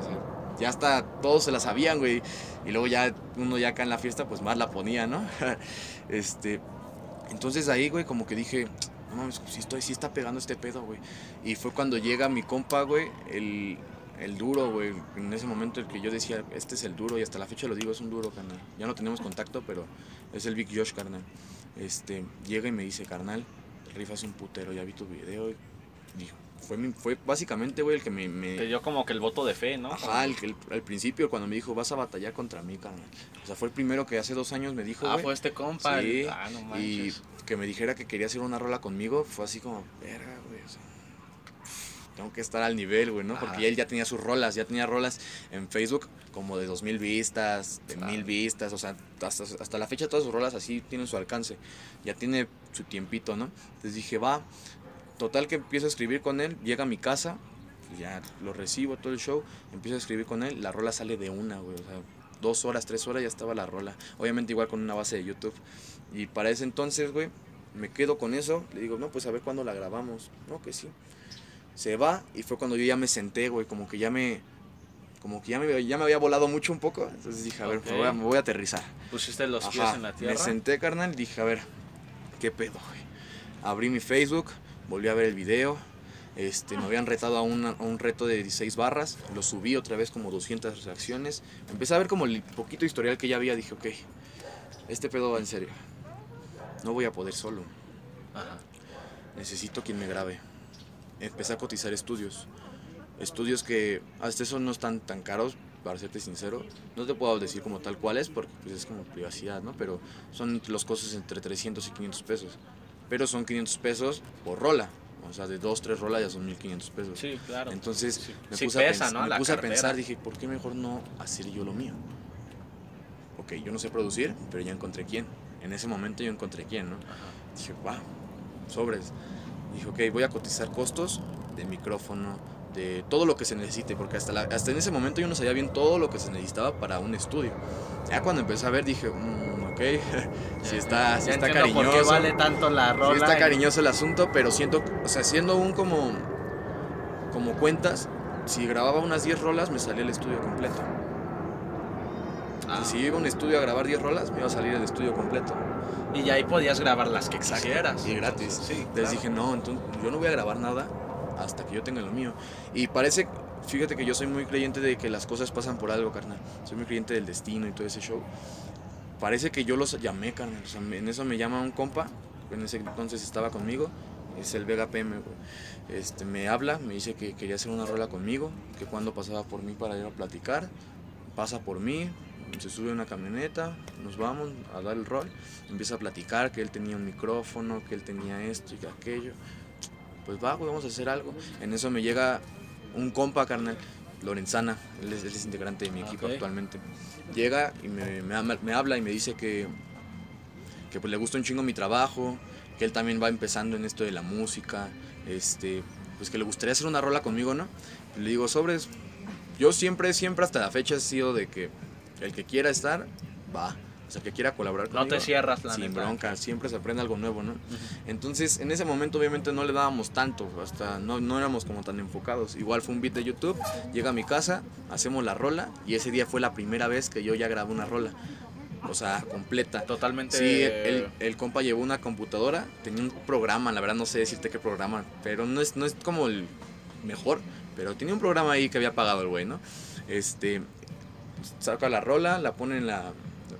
ya hasta todos se la sabían, güey. Y luego ya uno ya acá en la fiesta, pues más la ponía, ¿no? este. Entonces ahí, güey, como que dije, no mames, sí, estoy, sí está pegando este pedo, güey. Y fue cuando llega mi compa, güey, el, el duro, güey. En ese momento el que yo decía, este es el duro, y hasta la fecha lo digo, es un duro, carnal. Ya no tenemos contacto, pero es el Big Josh, carnal. Este, llega y me dice, carnal, rifas un putero, ya vi tu video. Y fue, mi- fue básicamente, güey, el que me... me- Te dio como que el voto de fe, ¿no? Ajá, el, que- el- al principio cuando me dijo, vas a batallar contra mí, carnal. O sea, fue el primero que hace dos años me dijo, Ah, fue este compa. el- Sí, Ah, no y manches. que me dijera que quería hacer una rola conmigo, fue así como, verga, güey, o sea, tengo que estar al nivel, güey, ¿no? Ajá. Porque él ya tenía sus rolas, ya tenía rolas en Facebook como de 2000 vistas, de. 1000 vistas, o sea, hasta, hasta la fecha todas sus rolas así tienen su alcance, ya tiene su tiempito, ¿no? Entonces dije, va, total que empiezo a escribir con él, llega a mi casa, pues ya lo recibo, todo el show, empiezo a escribir con él, la rola sale de una, güey, o sea, dos horas, tres horas ya estaba la rola, obviamente igual con una base de YouTube. Y para ese entonces, güey, me quedo con eso. Le digo, no, pues a ver cuándo la grabamos. No, que sí. Se va y fue cuando yo ya me senté, güey, como que ya me... Como que ya me, ya me había volado mucho un poco. Entonces dije, a ver, me, voy a, me voy a aterrizar. Pusiste los pies Ajá, en la tierra. Me senté, carnal, y dije, a ver, ¿qué pedo, güey? Abrí mi Facebook, volví a ver el video. Este, me habían retado a, una- a un reto de 16 barras. Lo subí otra vez como 200 reacciones. Empecé a ver como el poquito historial que ya había. Dije, ok, este pedo va en serio. No voy a poder solo. Ajá. Necesito quien me grabe. Empecé a cotizar estudios. Estudios que hasta eso no están tan caros, para serte sincero. No te puedo decir como tal cuál es, porque pues, es como privacidad, ¿no? Pero son los costos entre 300 y 500 pesos. Pero son 500 pesos por rola. O sea, de dos, tres rolas ya son 1500 pesos. Sí, claro. Entonces Sí. me Sí puse, pesa, a, pens- ¿no? me La puse a cartera. pensar, dije, ¿por qué mejor no hacer yo lo mío? Ok, yo no sé producir, pero ya encontré quién. En ese momento yo encontré quién, ¿no? Ajá. Dije, wow, sobres. Dije, ok, voy a cotizar costos de micrófono, de todo lo que se necesite, porque hasta, la- hasta en ese momento yo no sabía bien todo lo que se necesitaba para un estudio. Ya cuando empecé a ver dije, mm, ok, si está, sí está cariñoso. ¿Por qué vale tanto la sí rola? está y- cariñoso el asunto, pero siento, o sea, siendo un como, como cuentas, si grababa unas 10 rolas me salía el estudio completo. Ah, si iba a un estudio a grabar 10 rolas, me iba a salir el estudio completo. Y ahí podías grabar las que quisieras. y gratis. Sí, Entonces claro. dije, no, entonces yo no voy a grabar nada hasta que yo tenga lo mío. Y parece, fíjate que yo soy muy creyente de que las cosas pasan por algo, carnal. Soy muy creyente del destino y todo ese show. Parece que yo los llamé, carnal. En eso me llama un compa, en ese entonces estaba conmigo, es el Vega PM. Este, me habla, me dice que quería hacer una rola conmigo, que cuando pasaba por mí para ir a platicar, pasa por mí, se sube una camioneta, nos vamos a dar el rol, empieza a platicar que él tenía un micrófono, que él tenía esto y que aquello. Pues va, güey, vamos a hacer algo. En eso me llega un compa, carnal, Lorenzana, él es, él es integrante de mi equipo Ok. actualmente. Llega y me, me habla y me dice que, que pues le gusta un chingo mi trabajo, que él también va empezando en esto de la música, este, pues que le gustaría hacer una rola conmigo, ¿no? Y le digo, sobres, yo siempre, siempre hasta la fecha he sido de que el que quiera estar, va. O sea, que quiera colaborar No conmigo. te cierras, la Sin neta. bronca, siempre se aprende algo nuevo, ¿no? Entonces, en ese momento obviamente no le dábamos tanto, hasta no, no éramos como tan enfocados. Igual fue un beat de YouTube, llega a mi casa, hacemos la rola y ese día fue la primera vez que yo ya grabé una rola. O sea, completa. Totalmente. Sí, el, el compa llevó una computadora, tenía un programa, la verdad no sé decirte qué programa, pero no es, no es como el mejor, pero tenía un programa ahí que había pagado el güey, ¿no? Este, saca la rola, la pone en la,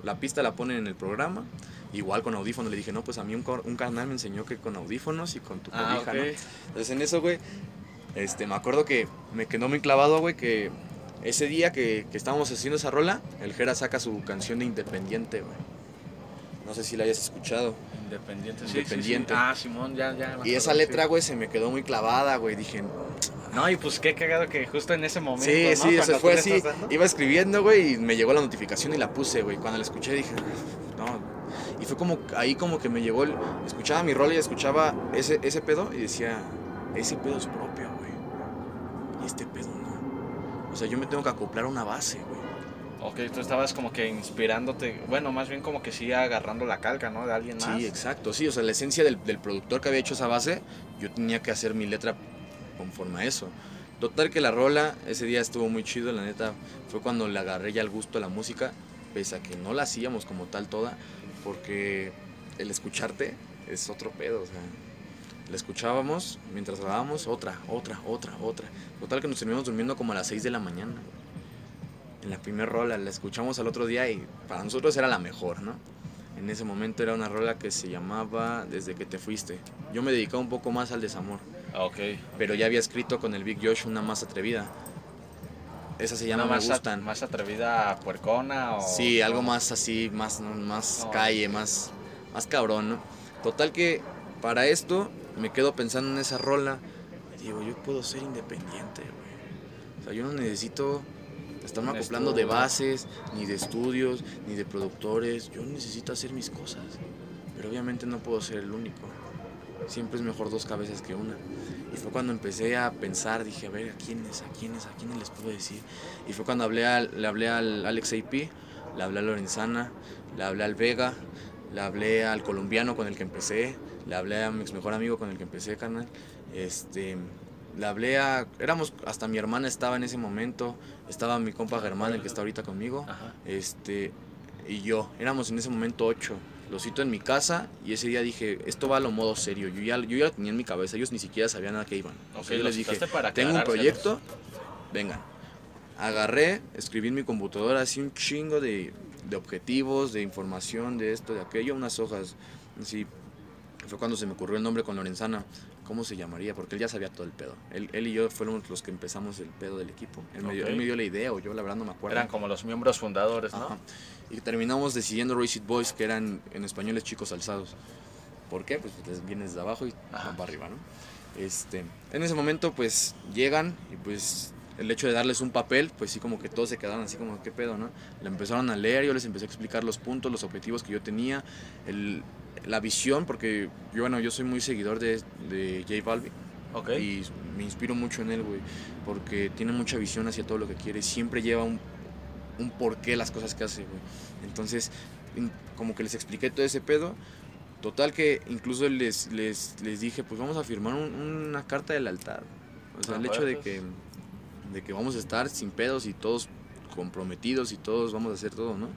la pista, la pone en el programa, igual con audífonos, le dije, no, pues a mí un, un canal me enseñó que con audífonos y con tu Ah, cobija. ¿no? Entonces en eso, güey, este, me acuerdo que me quedó muy clavado, güey, que ese día que, que estábamos haciendo esa rola, el Jera saca su canción de Independiente, güey. No sé si la hayas escuchado. Independiente. sí, sí, sí. Independiente. Ah, Simón, ya, ya. Y esa letra, güey, se me quedó muy clavada, güey. Dije, No, y pues qué cagado que justo en ese momento. sí, ¿no? sí, se fue así. Iba escribiendo, güey, y me llegó la notificación y la puse, güey. Cuando la escuché dije, no. Y fue como, ahí como que me llegó el... Escuchaba mi rol y escuchaba ese, ese pedo y decía, ese pedo es propio, güey. Y este pedo no. O sea, yo me tengo que acoplar a una base, güey. Ok, tú estabas como que inspirándote, bueno, más bien como que sí agarrando la calca, ¿no? De alguien más. Sí, exacto, sí, o sea, la esencia del, del productor que había hecho esa base, yo tenía que hacer mi letra conforme a eso. Total que la rola, ese día estuvo muy chido, la neta, fue cuando le agarré ya el gusto a la música, pese a que no la hacíamos como tal toda, porque el escucharte es otro pedo, o sea, la escuchábamos mientras grabábamos, otra, otra, otra, otra. Total que nos terminamos durmiendo como a las 6 de la mañana. En la primera rola, la escuchamos al otro día y para nosotros era la mejor, ¿no? En ese momento era una rola que se llamaba Desde que te fuiste. Yo me dedicaba un poco más al desamor. Ah, ok. Pero ya había escrito con el Big Josh una más atrevida. Esa se llama Una Me Gustan. más atrevida puercona o... Sí, algo más así, más, más No. calle, más, más cabrón, ¿no? Total que para esto me quedo pensando en esa rola. Digo, yo puedo ser independiente, güey. O sea, yo no necesito Un acoplando de bases, ni de estudios, ni de productores. Yo necesito hacer mis cosas. Pero obviamente no puedo ser el único. Siempre es mejor dos cabezas que una. Y fue cuando empecé a pensar, dije, a ver, ¿a quiénes? ¿A quiénes? ¿A quiénes les puedo decir? Y fue cuando hablé al- le hablé al Alex AP, le hablé a Lorenzana, le hablé al Vega, le hablé al colombiano con el que empecé, le hablé a mi ex mejor amigo con el que empecé, carnal. Este, le hablé a... Éramos, hasta mi hermana estaba en ese momento, estaba mi compa Germán, el que está ahorita conmigo, Ajá. este, y yo. Éramos en ese momento ocho. Lo cito en mi casa y ese día dije, esto va a lo modo serio. Yo ya, yo ya lo tenía en mi cabeza, ellos ni siquiera sabían a qué iban. O Ok, sea, yo les dije, para tengo un proyecto, vengan. Agarré, escribí en mi computadora así un chingo de, de objetivos, de información, de esto, de aquello, unas hojas. Así, fue cuando se me ocurrió el nombre con Lorenzana. ¿Cómo se llamaría? Porque él ya sabía todo el pedo. Él, él y yo fuimos los que empezamos el pedo del equipo. Él, me dio, él me dio la idea, o yo la verdad no me acuerdo. Eran como los miembros fundadores, ¿no? Ajá. Y terminamos decidiendo Race It Boys, que eran en español es chicos alzados. ¿Por qué? Pues les vienes de abajo y Ajá. van para arriba, ¿no? Este, en ese momento, pues llegan y pues el hecho de darles un papel, pues sí, como que todos se quedaron así como, ¿qué pedo, no? Le empezaron a leer, yo les empecé a explicar los puntos, los objetivos que yo tenía, el, la visión, porque yo, bueno, yo soy muy seguidor de, de J Balvin. Ok. Y me inspiro mucho en él, güey, porque tiene mucha visión hacia todo lo que quiere. Siempre lleva un, un porqué las cosas que hace, güey. Entonces, como que les expliqué todo ese pedo. Total que incluso les, les, les dije, pues vamos a firmar un- una carta del altar. O sea, Ah, el hecho de que, de que vamos a estar sin pedos y todos comprometidos y todos vamos a hacer todo, ¿no?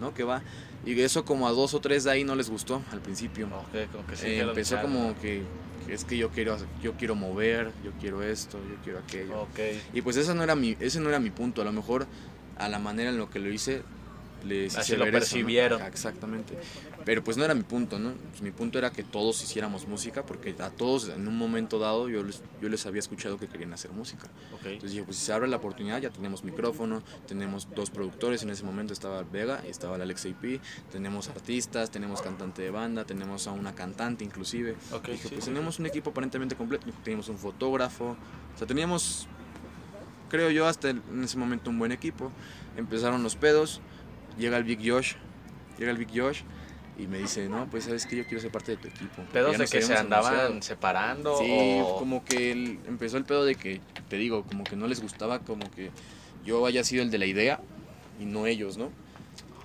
¿No? Que va. Y eso como a dos o tres de ahí no les gustó al principio. Ok, como que sí. Eh, empezó como que, que es que yo quiero yo quiero mover, yo quiero esto, yo quiero aquello. Ok. Y pues ese no era mi ese no era mi punto, a lo mejor a la manera en lo que lo hice les Así lo ver eso, ¿no? percibieron. Exactamente. Pero pues no era mi punto, ¿no? Pues, mi punto era que todos hiciéramos música porque a todos en un momento dado yo les, yo les había escuchado que querían hacer música. Ok. Entonces dije, pues si se abre la oportunidad, ya tenemos micrófono, tenemos dos productores, en ese momento estaba Vega y estaba el Alex AP, tenemos artistas, tenemos cantante de banda, tenemos a una cantante inclusive. Ok, dije, sí, pues sí, tenemos un equipo aparentemente completo, teníamos un fotógrafo, o sea, teníamos, creo yo, hasta en ese momento un buen equipo. Empezaron los pedos, llega el Big Josh, llega el Big Josh y me dice, no, pues sabes que yo quiero ser parte de tu equipo. ¿Pedos de que se andaban anunciado". separando? Sí, o... como que el- empezó el pedo de que, te digo, como que no les gustaba, como que yo haya sido el de la idea y no ellos, ¿no?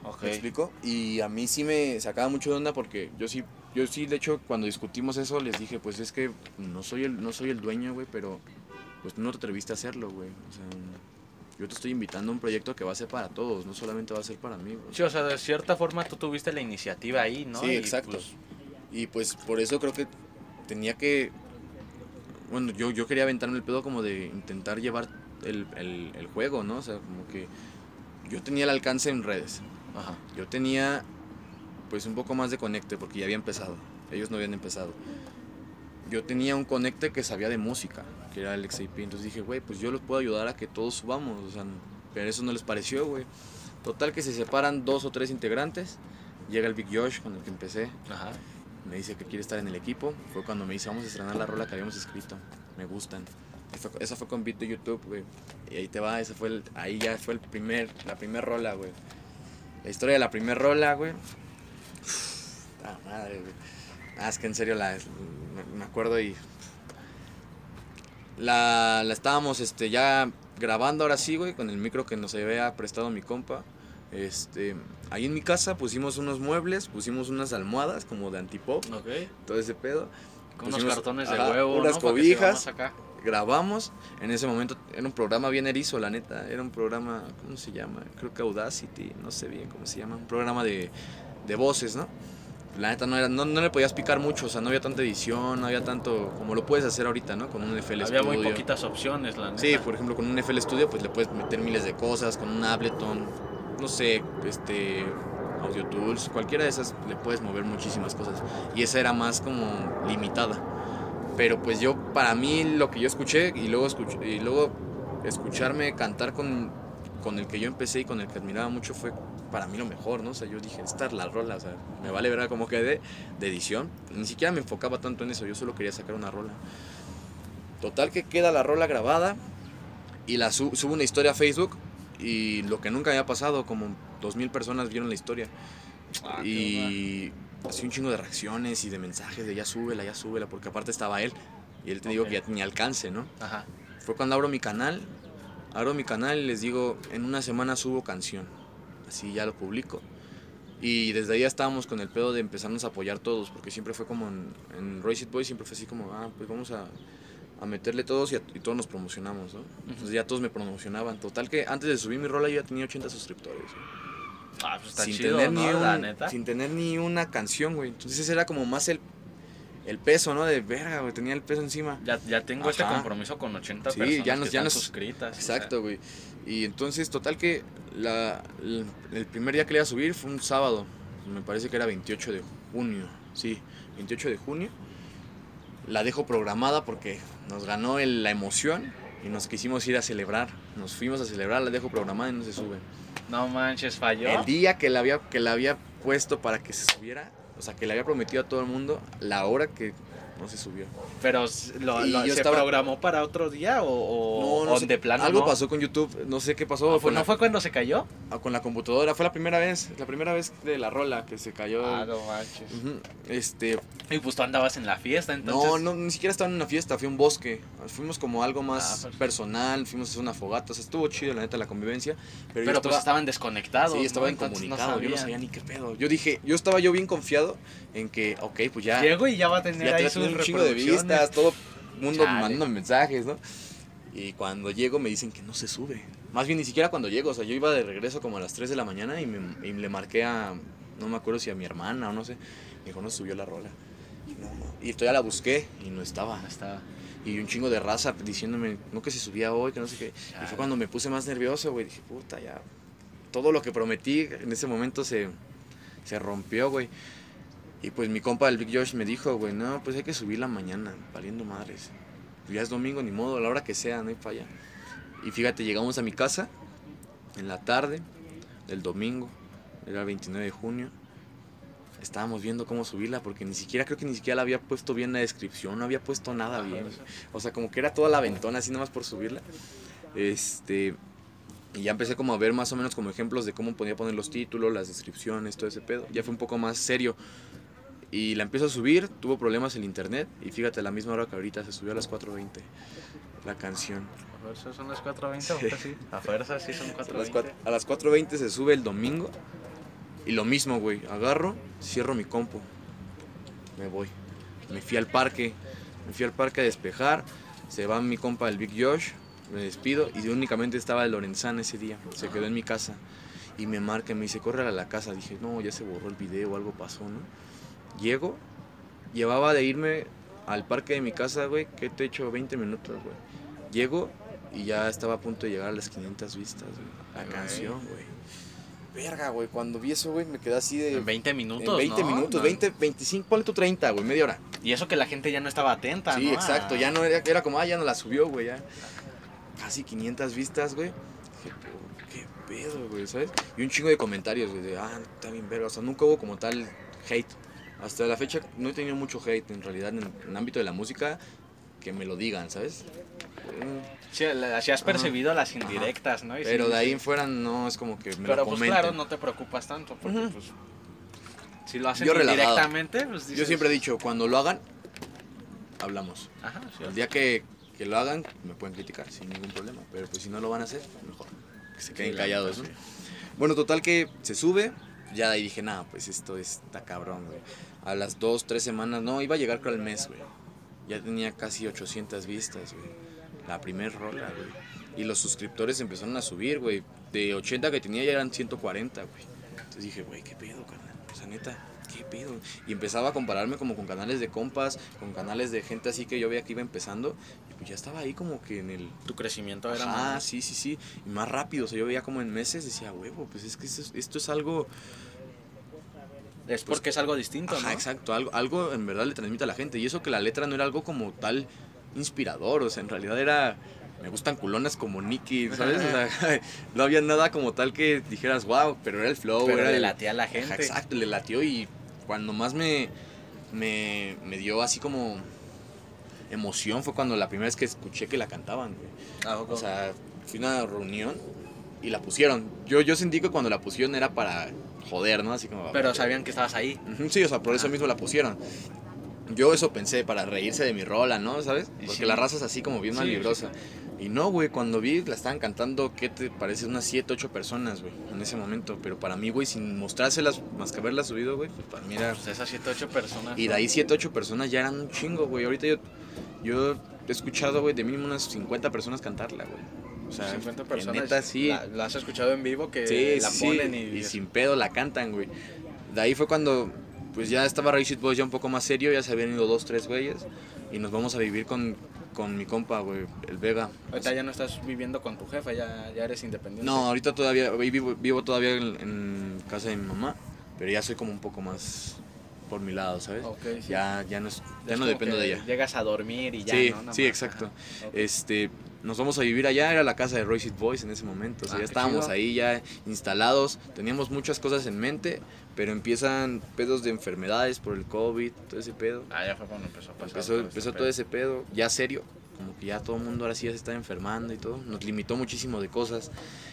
Ok. ¿Me explico? Y a mí sí me sacaba mucho de onda porque yo sí, yo sí, de hecho, cuando discutimos eso, les dije, pues es que no soy el, no soy el dueño, güey, pero pues tú no te atreviste a hacerlo, güey. O sea, yo te estoy invitando a un proyecto que va a ser para todos, no solamente va a ser para mí. Sí, o sea, de cierta forma tú tuviste la iniciativa ahí, ¿no? Sí, Y, exacto. pues, Y pues por eso creo que tenía que. Bueno, yo, yo quería aventarme el pedo como de intentar llevar el, el, el juego, ¿no? O sea, como que yo tenía el alcance en redes. ajá. Yo tenía pues un poco más de conecte porque ya había empezado. Ellos no habían empezado. Yo tenía un conecte que sabía de música, que era el XAP. Entonces dije, güey, pues yo los puedo ayudar a que todos subamos. O sea, pero eso no les pareció, güey. Total que se separan dos o tres integrantes. Llega el Big Josh con el que empecé. Ajá. Me dice que quiere estar en el equipo. Fue cuando me dice, vamos a estrenar la rola que habíamos escrito. Me gustan. Fue- esa fue con beat de YouTube, güey. Y ahí te va, ese fue el, ahí ya fue el primer, la primer rola, güey. La historia de la primer rola, güey. Madre, güey. Ah, es que en serio la, me- acuerdo y... La, la estábamos este, ya grabando ahora sí, güey, con el micro que nos había prestado mi compa. Este, ahí en mi casa pusimos unos muebles, pusimos unas almohadas como de antipop, Ok. todo ese pedo. Con unos cartones de ajá, huevo, unas ¿no? Cobijas. acá. Grabamos, en ese momento era un programa bien erizo, la neta, era un programa, ¿cómo se llama? Creo que Audacity, no sé bien cómo se llama, un programa de, de voces, ¿no? La neta no, era, no, no le podías picar mucho, o sea, no había tanta edición, no había tanto como lo puedes hacer ahorita, ¿no? Con un FL Había muy Studio. poquitas opciones, la neta. Sí, por ejemplo, con un FL Studio pues le puedes meter miles de cosas, con un Ableton, no sé, este Audio Tools, cualquiera de esas le puedes mover muchísimas cosas. Y esa era más como limitada. Pero pues yo, para mí, lo que yo escuché y luego, escuch- y luego escucharme cantar con, con el que yo empecé y con el que admiraba mucho fue para mí lo mejor, ¿no? O sea, yo dije, esta es la rola, o sea, me vale ver cómo quedé de edición. Ni siquiera me enfocaba tanto en eso, yo solo quería sacar una rola. Total que queda la rola grabada y la su- subo una historia a Facebook y lo que nunca había pasado, como 2.000 personas vieron la historia. Ah, y así un chingo de reacciones y de mensajes de ya súbela, ya súbela, porque aparte estaba él. Y él te digo Ok. que ya tenía alcance, ¿no? Ajá. Fue cuando abro mi canal, abro mi canal y les digo, en una semana subo canción. Así ya lo publico. Y desde ahí ya estábamos con el pedo de empezarnos a apoyar todos, porque siempre fue como en, en It Boy, siempre fue así como, ah, pues vamos a, a meterle todos y, a- y todos nos promocionamos, ¿no? Entonces ya todos me promocionaban. Total que antes de subir mi rola yo ya tenía 80 suscriptores. Ah, pues está sin, chido, tener ¿no? ni La un- neta. sin tener ni una canción, güey. Entonces ese era como más el, el peso, ¿no? De verga, güey, tenía el peso encima. Ya, ya tengo este compromiso con 80 Sí, personas ya nos- que ya están nos- suscritas. o sea, Exacto, güey. Y entonces, total que la, el, el primer día que le iba a subir fue un sábado. Me parece que era 28 de junio. Sí, 28 de junio. La dejo programada porque nos ganó el- la emoción y nos quisimos ir a celebrar. Nos fuimos a celebrar, la dejo programada y no se sube. No manches, falló. El día que la había, que la había puesto para que se subiera, o sea, que le había prometido a todo el mundo, la hora que no se subió. Pero s- lo, Y lo- yo ¿se estaba- programó para otro día o, o, o sé, de plano Algo no? pasó con YouTube, no sé qué pasó. Ah, la- ¿No fue cuando se cayó? Ah, con la computadora. Fue la primera vez, la primera vez de la rola que se cayó. Ah, no manches. Este, Y pues tú andabas en la fiesta, entonces. no, no, ni siquiera estaba en una fiesta, fue un bosque. Fuimos como algo Ah, más perfecto. personal, fuimos a hacer una fogata, o sea, estuvo chido la neta la convivencia. Pero, Pero pues estaba, estaban desconectados. sí, estaba ¿no? Entonces incomunicado, yo no sabía ni qué pedo. Yo dije, yo estaba yo bien confiado en que, ok, pues ya, Llego y ya va a tener ya ahí te un chingo de vistas, todo el mundo Chale. mandando mensajes, ¿no? Y cuando llego me dicen que no se sube. Más bien ni siquiera cuando llego, o sea, yo iba de regreso como a las 3 de la mañana y, me, y le marqué a, no me acuerdo si a mi hermana o no sé, me dijo, no subió la rola. Y, no, no. y todavía la busqué y no estaba. No estaba. Y un chingo de raza diciéndome, no que se subía hoy, que no sé qué. Y Chale. fue cuando me puse más nervioso, güey. Dije, puta, ya. Todo lo que prometí en ese momento se, se rompió, güey. Y pues mi compa, el Big Josh, me dijo, güey, no, pues hay que subirla mañana, valiendo madres. Ya es domingo, ni modo, a la hora que sea, no hay falla. Y fíjate, llegamos a mi casa en la tarde del domingo, era el 29 de junio. Estábamos viendo cómo subirla porque ni siquiera, creo que ni siquiera la había puesto bien la descripción, no había puesto nada bien. O sea, como que era toda la ventona así nomás por subirla. Este. Y ya empecé como a ver más o menos como ejemplos de cómo podía poner los títulos, las descripciones, todo ese pedo. Ya fue un poco más serio. Y la empiezo a subir, tuvo problemas el internet. Y fíjate, a la misma hora que ahorita se subió a las 4.20 la canción. A fuerza son las 4.20, ahorita sí. A fuerza sí son A las 4.20. cuatro- a las 4.20 se sube el domingo. Y lo mismo, güey. Agarro, cierro mi compu. Me voy. Me fui al parque. Me fui al parque a despejar. Se va mi compa, el Big Josh. Me despido. Y únicamente estaba el Lorenzán ese día. Se quedó en mi casa. Y me marca y me dice, corre a la casa. Dije, no, ya se borró el video, algo pasó, ¿no? Llego. Llevaba de irme al parque de mi casa, güey. Que te he hecho 20 minutos, güey. Llego y ya estaba a punto de llegar a las 500 vistas, güey. La canción, güey. Verga, güey. Cuando vi eso, güey, me quedé así de. En 20 minutos. en 20 ¿no? minutos, No. 20, 25, ponle tu 30, güey, media hora. Y eso que la gente ya no estaba atenta, Sí, ¿no? exacto. Ya no era, era como, ah, ya no la subió, güey, ya. Casi 500 vistas, güey. Dije, "Pero, qué pedo, güey, ¿sabes? Y un chingo de comentarios, güey, de, ah, está bien verga. O sea, nunca hubo como tal hate. Hasta la fecha no he tenido mucho hate, en realidad, en el ámbito de la música, que me lo digan, ¿sabes? Eh, Sí, así has percibido las indirectas, ¿no? Y sí, Pero de ahí sí. en fuera no es como que me Pero lo pues comenten. claro, no te preocupas tanto, porque pues... Si lo hacen Yo indirectamente, pues Yo dices- siempre he dicho, cuando lo hagan, hablamos. Ajá, sí. El día que, que lo hagan, me pueden criticar sin ningún problema. Pero pues si no lo van a hacer, mejor. Que se queden Sí, la callados, ¿no? Bueno, total que se sube, ya de ahí dije, nada, pues esto está cabrón, güey. A las dos, tres semanas, no, iba a llegar al mes, güey. Ya tenía casi 800 vistas, güey. La primer rola, güey. Y los suscriptores empezaron a subir, güey. De 80 que tenía ya eran 140, güey. Entonces dije, güey, ¿qué pedo, carnal? O sea, neta, ¿qué pedo? Y empezaba a compararme como con canales de compas, con canales de gente así que yo veía que iba empezando. Pues ya estaba ahí como que en el... Tu crecimiento era Ah, más. sí, sí, sí. Y más rápido. O sea, yo veía como en meses, decía, huevo, pues es que esto, es- esto es algo... Es porque es algo distinto, Ajá, ¿no? exacto. Algo, algo en verdad le transmite a la gente. Y eso que la letra no era algo como tal inspirador. O sea, en realidad era... Me gustan culonas como Nicky, ¿sabes? O sea, no había nada como tal que dijeras, wow, pero era el flow, Pero era le el- latía a la Ajá, gente. exacto, le latió y cuando más me, me, me dio así como emoción fue cuando la primera vez que escuché que la cantaban, güey. ¿A poco? O sea, fui a una reunión y la pusieron. Yo, yo sentí que cuando la pusieron era para joder, ¿no? Así como... Pero sabían que estabas ahí. Sí, o sea, por eso Ajá. mismo la pusieron. Yo eso pensé, para reírse de mi rola, ¿no? ¿Sabes? Porque sí. la raza es así como bien Sí, malvibrosa. Y no, güey, cuando vi, la estaban cantando, ¿qué te parece? Unas 7, 8 personas, güey, en ese momento. Pero para mí, güey, sin mostrárselas, más que haberlas subido, güey, pues para mí era... Pues esas 7, 8 personas. Y de ahí 7, 8 personas ya eran un chingo, güey. Ahorita yo, yo he escuchado, güey, de mínimo unas 50 personas cantarla, güey. O sea, 50 que personas. neta, sí. La, la has escuchado en vivo que Sí, la ponen sí, y. y sin pedo la cantan, güey. De ahí fue cuando, pues ya estaba Racist Boys ya un poco más serio, ya se habían ido dos, tres güeyes, y nos vamos a vivir con, con mi compa, güey, el Vega. Ahorita ya no estás viviendo con tu jefa, ya, ya eres independiente. No, ahorita todavía, vivo, vivo todavía en, en casa de mi mamá, pero ya soy como un poco más por mi lado, ¿sabes? Sí. Ya, ya no, es- ya Es no dependo de ella. Llegas a dormir y ya. Sí, ¿no? Sí, exacto. Este, nos vamos a vivir allá, era la casa de Royce Boys en ese momento. O sea, Ah, ya estábamos chido. ahí ya instalados, teníamos muchas cosas en mente, pero empiezan pedos de enfermedades por el COVID, todo ese pedo. Ah, ya fue cuando empezó a pasar. Empezó, todo empezó todo ese pedo, ya serio, como que ya todo el mundo ahora sí ya se está enfermando y todo. Nos limitó muchísimo de cosas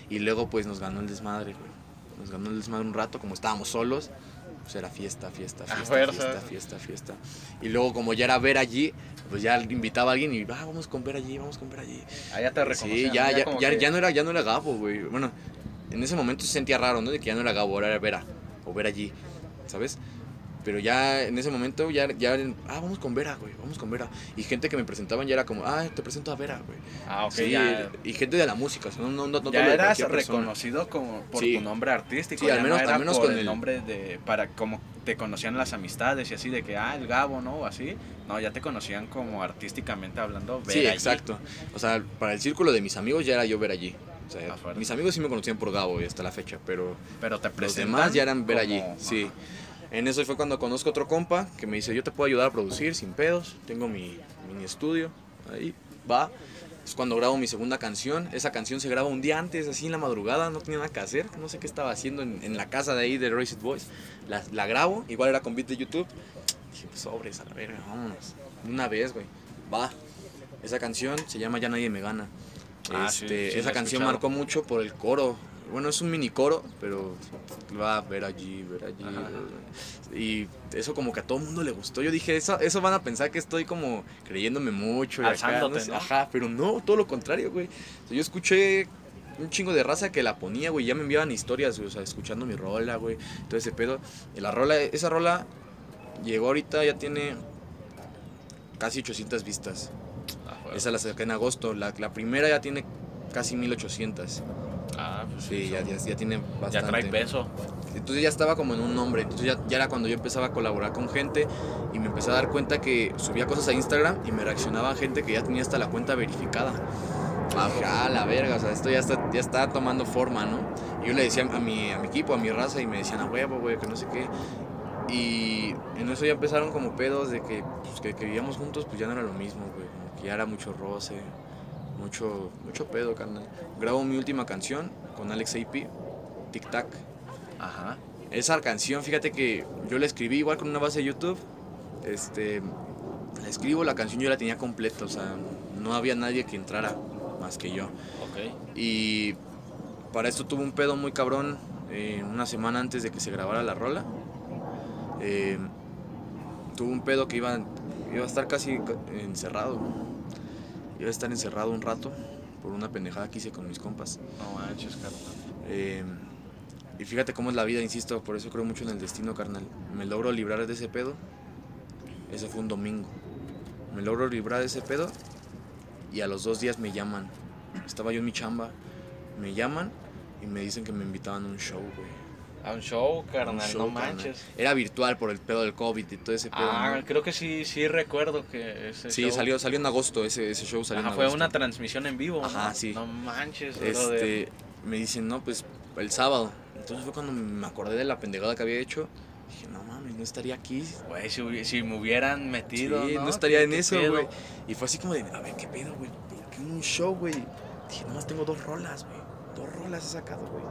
y luego pues nos ganó el desmadre, güey. Nos ganó el desmadre un rato, como estábamos solos. Pues era fiesta, fiesta, fiesta, fuerza. fiesta, fiesta, fiesta. Y luego como ya era ver allí, pues ya invitaba a alguien y ah, vamos con ver allí, vamos con ver allí. Ah, ya te reconocían. Sí, ya, ya, ya, que- ya no era, ya no era Gabo, güey. Bueno, en ese momento se sentía raro, ¿no? De que ya no era Gabo, ahora era Vera. O Vera allí, ¿sabes? Pero ya en ese momento, ya, ya, ah, vamos con Vera, güey, vamos con Vera. Y gente que me presentaban ya era como, ah, te presento a Vera, güey. Ah, ok, Sí, ya. Y gente de la música, o sea, no, no, no, ya eras reconocido como por Sí. tu nombre artístico. Sí, ya al menos- no era al menos por con el nombre de. Para como te conocían las amistades y así, de que, ah, el Gabo, ¿no? O así. No, ya te conocían como artísticamente hablando. ver Sí, allí. exacto. O sea, para el círculo de mis amigos ya era yo ver allí. O sea, Ah, mis amigos sí me conocían por Gabo y hasta la fecha, pero Pero te Los demás ya eran ver allí, sí. Ajá. En eso fue cuando conozco otro compa que me dice, yo te puedo ayudar a producir sin pedos, tengo mi mini estudio, ahí va. Es cuando grabo mi segunda canción, esa canción se graba un día antes, así en la madrugada, no tenía nada que hacer, no sé qué estaba haciendo en, en la casa de ahí de Racist Boys. La, la grabo, igual era con beat de YouTube. Dije, pues sobres, a la verga, vámonos. Una vez, güey, va. Esa canción se llama Ya Nadie Me Gana. Ah, Este, sí, esa canción escuchado. marcó mucho por el coro. Bueno, es un mini coro, pero va a ver allí, ver allí. Ajá. Y eso como que a todo el mundo le gustó. Yo dije, eso, eso van a pensar que estoy como creyéndome mucho. y acá, sé. ¿no? Ajá, pero no, todo lo contrario, güey. O sea, yo escuché un chingo de raza que la ponía, güey. Ya me enviaban historias, güey, o sea, escuchando mi rola, güey. Todo ese pedo. Y la rola, esa rola llegó ahorita, ya tiene casi 800 vistas. Ah, bueno. Esa la saqué en agosto. La, la primera ya tiene casi 1800. Ah, pues Sí, ya, ya, ya tiene bastante. Ya trae peso. Entonces ya estaba como en un nombre. Entonces ya, ya era cuando yo empezaba a colaborar con gente y me empecé a dar cuenta que subía cosas a Instagram y me reaccionaba gente que ya tenía hasta la cuenta verificada. Ah, Dije, ah, la verga, o sea, esto ya está, ya está tomando forma, ¿no? Y yo le decía a mi, a mi equipo, a mi raza, y me decían, a huevo, güey, que no sé qué. Y en eso ya empezaron como pedos de que, pues, que, que vivíamos juntos, pues ya no era lo mismo, güey. Como que ya era mucho roce, mucho, mucho pedo, carnal. Grabo mi última canción con Alex AP, Tic Tac. Ajá. Esa canción, fíjate que yo la escribí igual con una base de YouTube. Este, la escribo, la canción yo la tenía completa, o sea, no había nadie que entrara más que yo. Ok. Y para esto tuve un pedo muy cabrón eh, una semana antes de que se grabara la rola. Eh, tuve un pedo que iba, iba a estar casi ca- encerrado. Iba a estar encerrado un rato por una pendejada que hice con mis compas. No manches, carnal. Eh, Y fíjate cómo es la vida, insisto, por eso creo mucho en el destino, carnal. Me logro librar de ese pedo. Ese fue un domingo. Me logro librar de ese pedo y a los dos días me llaman. Estaba yo en mi chamba, me llaman y me dicen que me invitaban a un show, güey. A un show, carnal, Un show, no carnal. manches. Era virtual por el pedo del COVID y todo ese pedo. Ah, ¿no? creo que sí, sí recuerdo que ese Sí, show- salió, salió en agosto, ese, ese show salió Ajá, en fue agosto. una transmisión en vivo, ¿no? Ajá, sí. No manches. Este, me dicen, no, pues el sábado. Entonces fue cuando me acordé de la pendejada que había hecho. Dije, no mames, no estaría aquí. Güey, si, si me hubieran metido, sí, ¿no? no, estaría ¿Qué- en eso, güey. Y fue así como de, a ver, ¿qué pedo, güey? ¿Por qué un show, güey? Dije, nomás tengo dos rolas, güey. Dos rolas he sacado, güey.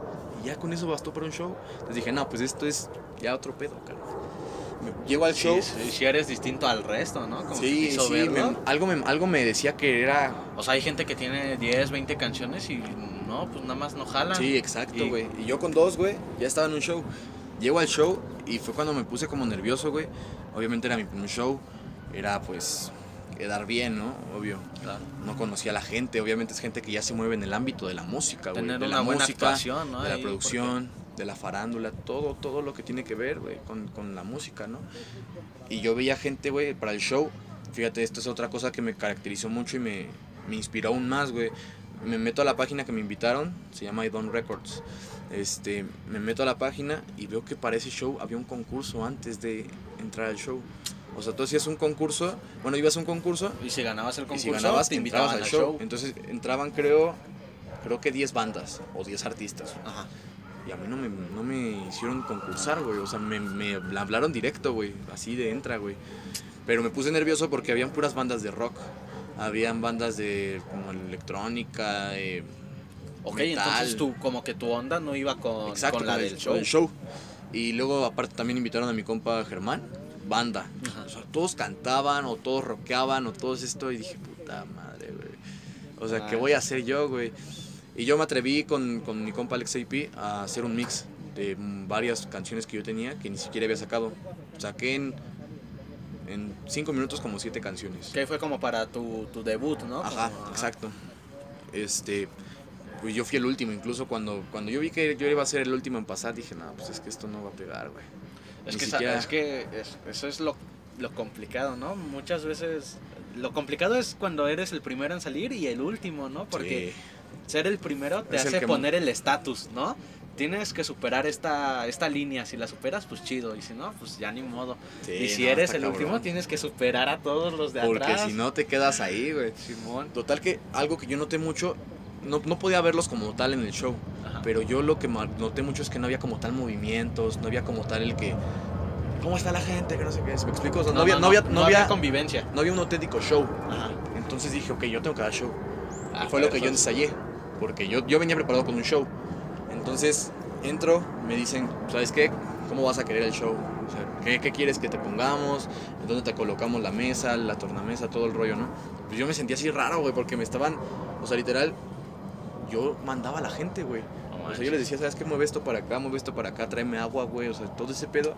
Y ya con eso bastó para un show. Entonces dije, no, pues esto es ya otro pedo. Me- Llego al show. sí, sí eres distinto al resto, ¿no? Como Sí, sí, me- algo, me, algo me decía que era... O sea, hay gente que tiene 10, 20 canciones y no, pues nada más no jalan. Sí, exacto, Y- güey. Y yo con dos, güey, ya estaba en un show. Llego al show y fue cuando me puse como nervioso, güey. Obviamente era mi primer show. Era pues quedar bien, ¿no? Obvio. Claro. No conocía a la gente. Obviamente es gente que ya se mueve en el ámbito de la música, güey. Tener De una la buena música, actuación, ¿no? de la Ahí, producción, de la farándula, todo, todo lo que tiene que ver, güey, con, con la música, ¿no? Y yo veía gente, güey, para el show. Fíjate, esto es otra cosa que me caracterizó mucho y me, me inspiró aún más, güey. Me meto a la página que me invitaron, se llama Idon Records. Este, me meto a la página y veo que para ese show había un concurso antes de entrar al show. O sea, tú hacías un concurso, bueno, ibas a un concurso Y si ganabas el y concurso, si ganabas te invitaban al show. Entonces entraban, creo, creo que 10 bandas o 10 artistas. Ajá. Y a mí no me, no me hicieron concursar, güey. O sea, me, me hablaron directo, güey. Así de entra, güey. Pero me puse nervioso porque habían puras bandas de rock. Habían bandas de como electrónica, eh, Ok, metal. entonces tú, como que tu onda no iba con, Exacto, con la del el, show. con el show. Y luego aparte también invitaron a mi compa Germán, banda. O sea, todos cantaban o todos rockeaban o todos esto y dije, puta madre, güey. O sea, ¿qué voy a hacer yo, güey? Y yo me atreví con, con mi compa Alex AP a hacer un mix de varias canciones que yo tenía que ni siquiera había sacado. Saqué en, en cinco minutos como siete canciones. Que fue como para tu, tu debut, ¿no? Ajá, Como- exacto. Este, pues yo fui el último, incluso cuando, cuando yo vi que yo iba a ser el último en pasar, dije, no, pues es que esto no va a pegar, güey. Es que, siquiera- es que es- eso es lo, lo complicado, ¿no? Muchas veces lo complicado es cuando eres el primero en salir y el último, ¿no? Porque Sí. ser el primero te Es hace poner el estatus, ¿no? Tienes que superar esta, esta línea. Si la superas, pues chido. Y si no, pues ya ni modo. Sí, y si no, eres el cabrón. último, tienes que superar a todos los de Porque atrás. si no te quedas ahí, güey. Simón. Total que algo que yo noté mucho, no, no podía verlos como tal en el show, Ajá. pero yo lo que noté mucho es que no había como tal movimientos, no había como tal el que... ¿Cómo está la gente? Que no sé qué es. ¿Me explico? O sea, no, había, no, había, no, había, convivencia. no había un auténtico show. Ajá. Entonces dije, ok, yo tengo que dar show. Ah, y fue lo que yo ensayé, porque yo, yo venía preparado con un show. Entonces entro, me dicen, ¿sabes qué? ¿Cómo vas a querer el show? O sea, ¿qué, qué quieres que te pongamos? ¿En dónde te colocamos la mesa, la tornamesa, todo el rollo, no? Pues yo me sentía así raro, güey, porque me estaban, o sea, literal, yo mandaba a la gente, güey. No O sea, yo les decía, ¿sabes qué? Mueve esto para acá, mueve esto para acá, tráeme agua, güey. O sea, todo ese pedo,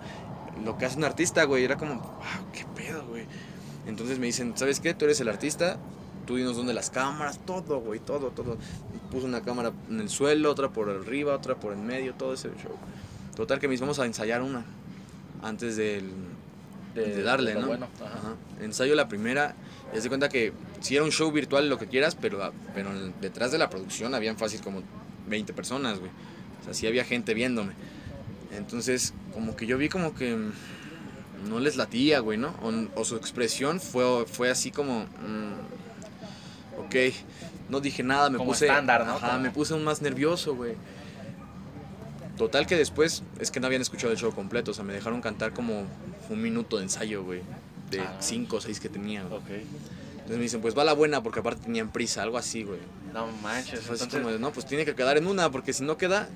lo que hace un artista, güey, era como, wow, qué pedo, güey. Entonces me dicen, ¿sabes qué? Tú eres el artista, tú dinos dónde las cámaras, todo, güey, todo, todo. Puse una cámara en el suelo, otra por arriba, otra por en medio, todo ese show. Total que me vamos a ensayar una antes del, de, darle, lo ¿no? Bueno. Ajá. Ensayo la primera, y haz de cuenta que si era un show virtual, lo que quieras, pero, pero detrás de la producción habían fácil como 20 personas, güey. O sea, sí había gente viéndome. Entonces, como que yo vi como que mm, no les latía, güey, ¿no? O, o su expresión fue, fue así como... mm, ok, no dije nada, me Como puse... estándar, ¿no? Ajá, Como- me puse aún más nervioso, güey. Total que después es que no habían escuchado el show completo, o sea, me dejaron cantar como un minuto de ensayo, güey. De Ah. cinco o seis que tenía, güey. Ok. Entonces me dicen, pues va la buena porque aparte tenían prisa, algo así, güey. No manches. Entonces, como de, no, pues tiene que quedar en una porque si no queda,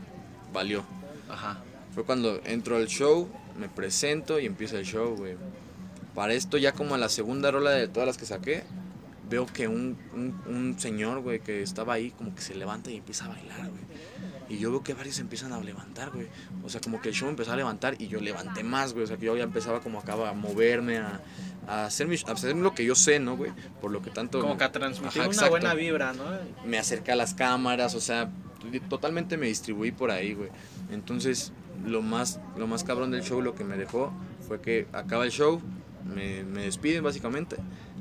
valió. ajá. Fue cuando entro al show, me presento y empieza el show, güey. Para esto ya como a la segunda rola de todas las que saqué, veo que un, un, un señor, güey, que estaba ahí, como que se levanta y empieza a bailar, güey. Y yo veo que varios empiezan a levantar, güey. O sea, como que el show empezó a levantar y yo levanté más, güey. O sea, que yo ya empezaba como acaba a moverme, a, a, hacer, mi- a hacer lo que yo sé, ¿no, güey? Por lo que tanto... Como que a transmitir Ajá, una buena vibra, ¿no? me acerqué a las cámaras, o sea, totalmente me distribuí por ahí, güey. Entonces, lo más, lo más cabrón del show, lo que me dejó, fue que acaba el show, me, me despiden básicamente,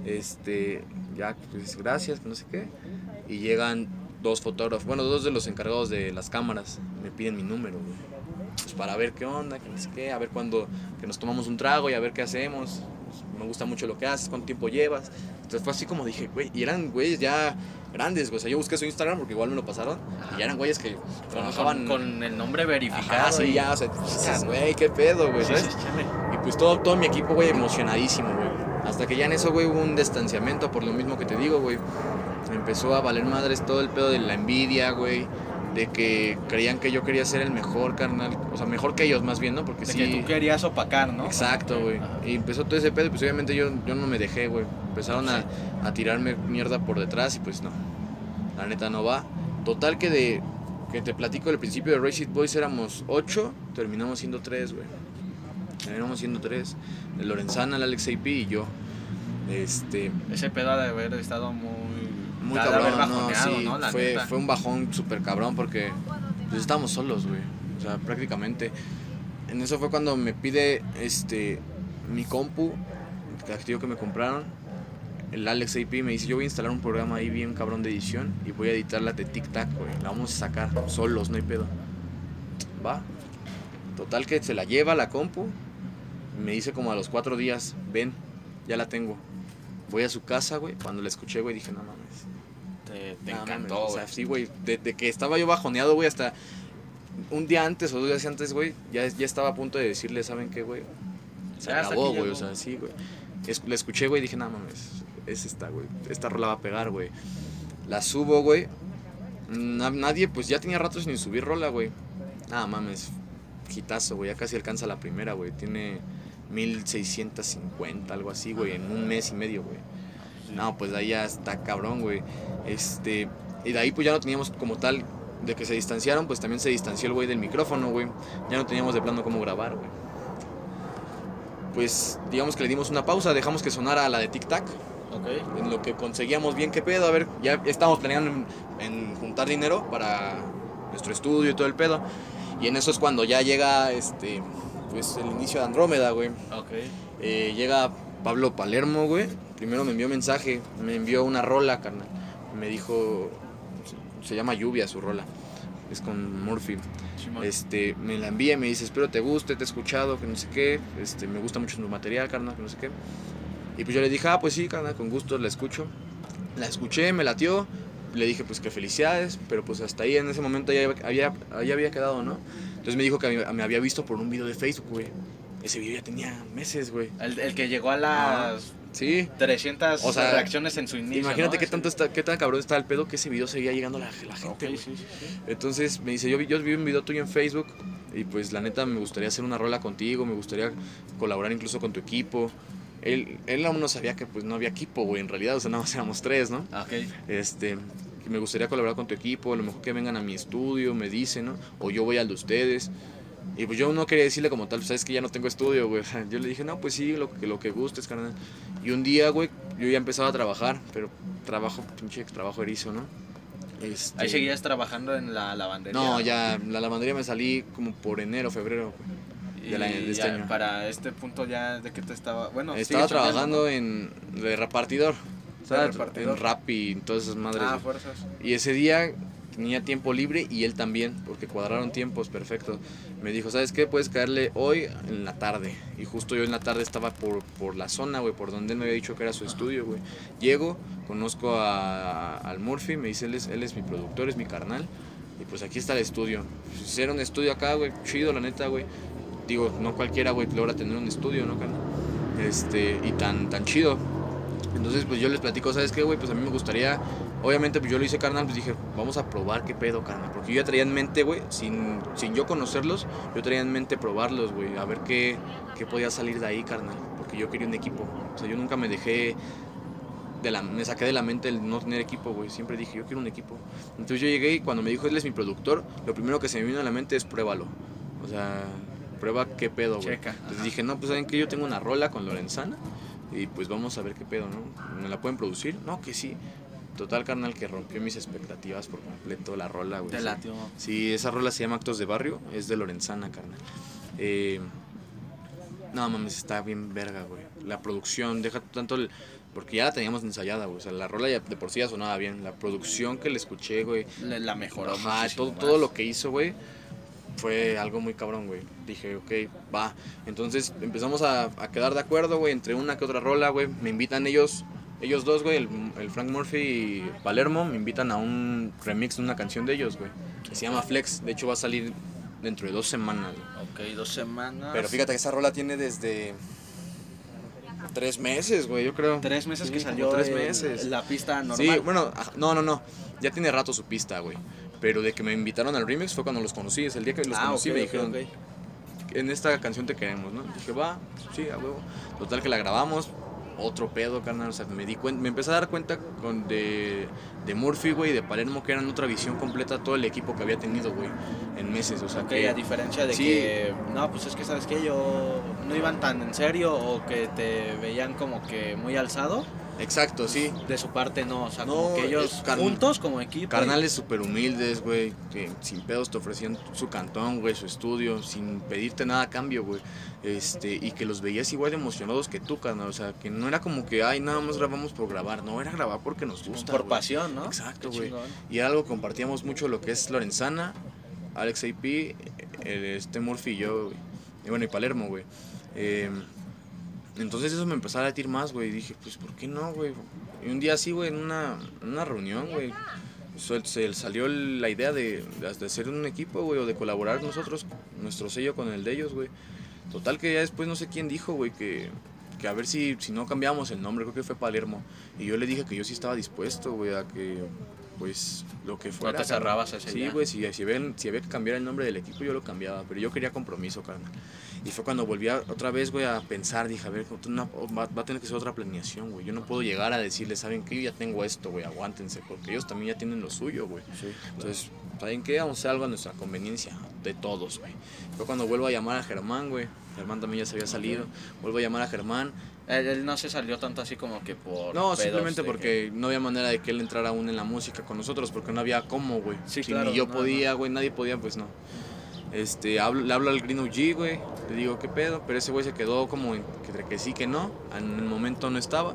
este, ya, pues gracias, no sé qué, y llegan dos fotógrafos, bueno, dos de los encargados de las cámaras, me piden mi número, güey. Pues para ver qué onda, que no sé qué, a ver cuándo, que nos tomamos un trago y a ver qué hacemos. Pues, me gusta mucho lo que haces, cuánto tiempo llevas. Entonces fue así como dije, güey, y eran güeyes ya grandes, güey. O sea, yo busqué su Instagram porque igual me lo pasaron. Y ya eran güeyes que trabajaban. Con, con el nombre verificado. Ajá, sí, ya, o sea, dices, güey, qué pedo, güey, ¿sabes? y pues todo, todo mi equipo, güey, emocionadísimo, güey. Hasta que ya en eso, güey, hubo un distanciamiento por lo mismo que te digo, güey. Empezó a valer madres todo el pedo de la envidia, güey de que creían que yo quería ser el mejor, carnal. O sea, mejor que ellos más bien, ¿no? Porque de sí. que tú querías opacar, ¿no? Exacto, güey. Y empezó todo ese pedo, pues obviamente yo, yo no me dejé, güey. Empezaron a, a, tirarme mierda por detrás y pues no. La neta no va. Total que de que te platico al principio de Racing Boys éramos ocho, terminamos siendo tres, güey. Terminamos siendo tres. El Lorenzana, el Alex AP y yo. Este. Ese pedo de haber estado muy muy cabrón, no, sí, ¿no? fue, fue un bajón súper cabrón porque pues estábamos solos, güey. O sea, prácticamente. En eso fue cuando me pide este mi compu, el activo que me compraron, el Alex AP me dice, yo voy a instalar un programa ahí bien cabrón de edición y voy a editarla de Tic Tac, güey. La vamos a sacar solos, no hay pedo. Va. Total que se la lleva la compu. Me dice como a los cuatro días, ven, ya la tengo. Voy a su casa, güey. Cuando la escuché, güey, dije, no mames te, encantó, O sea, sí, güey. Desde que estaba yo bajoneado, güey, hasta un día antes o dos días antes, güey, ya, ya estaba a punto de decirle, ¿saben qué, güey? Se acabó, güey. O sea, sí, güey. la escuché, güey, y dije, no mames, es esta, güey. Esta rola va a pegar, güey. La subo, güey. Nadie, pues ya tenía rato sin subir rola, güey. Nada mames. Quitazo, güey. Ya casi alcanza la primera, güey. Tiene 1650, algo así, güey, en un mes y medio, güey. No, pues ahí ya está cabrón, güey. Este, y de ahí pues ya no teníamos como tal, de que se distanciaron, pues también se distanció el güey del micrófono, güey. Ya no teníamos de plano cómo grabar, güey. Pues digamos que le dimos una pausa, dejamos que sonara la de Tic Tac. Okay. En lo que conseguíamos bien qué pedo, a ver, ya estábamos planeando en, juntar dinero para nuestro estudio y todo el pedo. Y en eso es cuando ya llega este pues el inicio de Andrómeda, güey. Okay. Eh, llega Pablo Palermo, güey. Primero me envió mensaje, me envió una rola, carnal. Me dijo, se llama Lluvia su rola. Es con Murphy. Este, me la envía y me dice, espero te guste, te he escuchado, que no sé qué. Este, me gusta mucho tu material, carnal, que no sé qué. Y pues yo le dije, ah, pues sí, carnal, con gusto la escucho. La escuché, me latió. Le dije, pues que felicidades, pero pues hasta ahí en ese momento ya había, ya había quedado, ¿no? Entonces me dijo que me había visto por un video de Facebook, güey. Ese video ya tenía meses, güey. El, el, que llegó a las sí. 300 o sea, reacciones en su inicio. Imagínate qué, tanto está, qué tan cabrón está el pedo que ese video seguía llegando a la, la gente. Okay, sí, sí, Entonces me dice, yo, yo vi un video tuyo en Facebook y pues la neta me gustaría hacer una rola contigo, me gustaría colaborar incluso con tu equipo. Él, él aún no sabía que pues no había equipo, güey, en realidad, o sea, nada más éramos tres, ¿no? Ok. Este, me gustaría colaborar con tu equipo, a lo mejor que vengan a mi estudio, me dicen, ¿no? O yo voy al de ustedes. Y pues yo no quería decirle como tal, sabes que ya no tengo estudio, güey. Yo le dije, no, pues sí, lo que, lo que gustes, carnal. Y un día, güey, yo ya empezaba a trabajar, pero trabajo, pinche trabajo erizo, ¿no? Este... Ahí seguías trabajando en la lavandería. No, ya, la lavandería me salí como por enero, febrero, güey. De, la, de este año. Para este punto ya de que te estaba, bueno, estaba trabajando en de repartidor. ¿Sabes? En rap y todas esas madres. Ah, fuerzas. Y ese día tenía tiempo libre y él también, porque cuadraron tiempos perfecto. Me dijo, ¿sabes qué? Puedes caerle hoy en la tarde. Y justo yo en la tarde estaba por, por la zona, güey, por donde él me había dicho que era su estudio, güey. Llego, conozco a, al Murphy, me dice, él es, él es mi productor, es mi carnal. Y pues aquí está el estudio. Hicieron un estudio acá, güey, chido, la neta, güey. Digo, no cualquiera, güey, logra tener un estudio, ¿no, carnal? Este, y tan, tan chido. Entonces, pues yo les platico, ¿sabes qué, güey? Pues a mí me gustaría obviamente pues yo lo hice carnal, pues dije, vamos a probar qué pedo, carnal. Porque yo ya traía en mente, güey, sin, sin yo conocerlos, yo traía en mente probarlos, güey, a ver qué, qué podía salir de ahí, carnal. Porque yo quería un equipo. O sea, yo nunca me dejé, de la, me saqué de la mente el no tener equipo, güey. Siempre dije, yo quiero un equipo. Entonces yo llegué y cuando me dijo, él es mi productor, lo primero que se me vino a la mente es pruébalo. O sea, prueba qué pedo, güey. Entonces dije, no, pues saben que yo tengo una rola con Lorenzana y pues vamos a ver qué pedo, ¿no? ¿Me la pueden producir? No, que sí Total, carnal, que rompió mis expectativas por completo la rola, güey. Te latió. Sí, esa rola se llama Actos de Barrio, es de Lorenzana, carnal. Eh, no mames, está bien verga, güey. La producción, deja tanto el. Porque ya la teníamos ensayada, güey. O sea, la rola ya de por sí ya sonaba bien. La producción que le escuché, güey. Le- La mejoró. Ajá, todo, más. todo lo que hizo, güey, fue algo muy cabrón, güey. Dije, ok, va. Entonces empezamos a, a quedar de acuerdo, güey, entre una que otra rola, güey. Me invitan ellos, ellos dos, güey, el, el Frank Murphy y Palermo, me invitan a un remix de una canción de ellos, güey. Que se llama Flex. De hecho, va a salir dentro de dos semanas, güey. Ok, dos semanas. Pero fíjate que esa rola tiene desde tres meses, güey, yo creo. Tres meses Sí, que salió tres meses. la pista normal. Sí, bueno, no, no, no. Ya tiene rato su pista, güey. Pero de que me invitaron al remix fue cuando los conocí. Es el día que los ah, conocí me dijeron, en esta canción te queremos, ¿no? Dije, va, sí, a huevo. Total que la grabamos. Otro pedo, carnal. O sea, me di cuenta, me empecé a dar cuenta con de, de Murphy, güey, y de Palermo, que eran otra visión completa todo el equipo que había tenido, güey, en meses. O sea, Ok, que a diferencia de sí. que, no, pues es que sabes que yo no iban tan en serio o que te veían como que muy alzado. Exacto, sí. De su parte no, o sea, No, como que ellos es carn- juntos como equipo. Carnales súper humildes, güey, que sin pedos te ofrecían su cantón, güey, su estudio, sin pedirte nada a cambio, güey. Este, y que los veías igual de emocionados que tú, carnal. O sea, que no era como que, ay, nada más grabamos por grabar. No, era grabar porque nos gusta. por pasión, ¿no? Exacto, güey. Y algo compartíamos mucho lo que es Lorenzana, Alex AP, el, este Murphy y yo, güey. Y bueno, y Palermo, güey. Eh, entonces eso me empezó a latir más, güey. Y dije, pues, ¿por qué no, güey? Y un día así, güey, en una, una reunión, güey, se salió la idea de, de hacer un equipo, güey, o de colaborar nosotros, nuestro sello con el de ellos, güey. Total que ya después no sé quién dijo, güey, que, que a ver si, si no cambiamos el nombre, creo que fue Palermo. Y yo le dije que yo sí estaba dispuesto, güey, a que, pues, lo que No fuera. te carnal. cerrabas a esa Sí, güey, si, si, había, si había que cambiar el nombre del equipo, yo lo cambiaba, pero yo quería compromiso, carnal. Y fue cuando volví a- otra vez, güey, a pensar, dije, a ver, una- va, va a tener que ser otra planeación, güey. Yo no puedo llegar a decirles, ¿saben qué? Yo ya tengo esto, güey, aguántense, porque ellos también ya tienen lo suyo, güey. Entonces, ¿saben qué? Vamos a hacer algo a nuestra conveniencia, de todos, güey. Fue cuando vuelvo a llamar a Germán, güey. Germán también ya se había salido. Vuelvo a llamar a Germán. Él, él no se salió tanto así como que por. No, simplemente porque no había manera de que él entrara aún en la música con nosotros, porque no había cómo, güey. Sí, si claro, ni yo no, podía, güey, nadie podía, pues no. Este, hablo, le hablo al Green OG, güey, le digo, ¿qué pedo? Pero ese güey se quedó como en- que, que sí, que no, en el momento no estaba.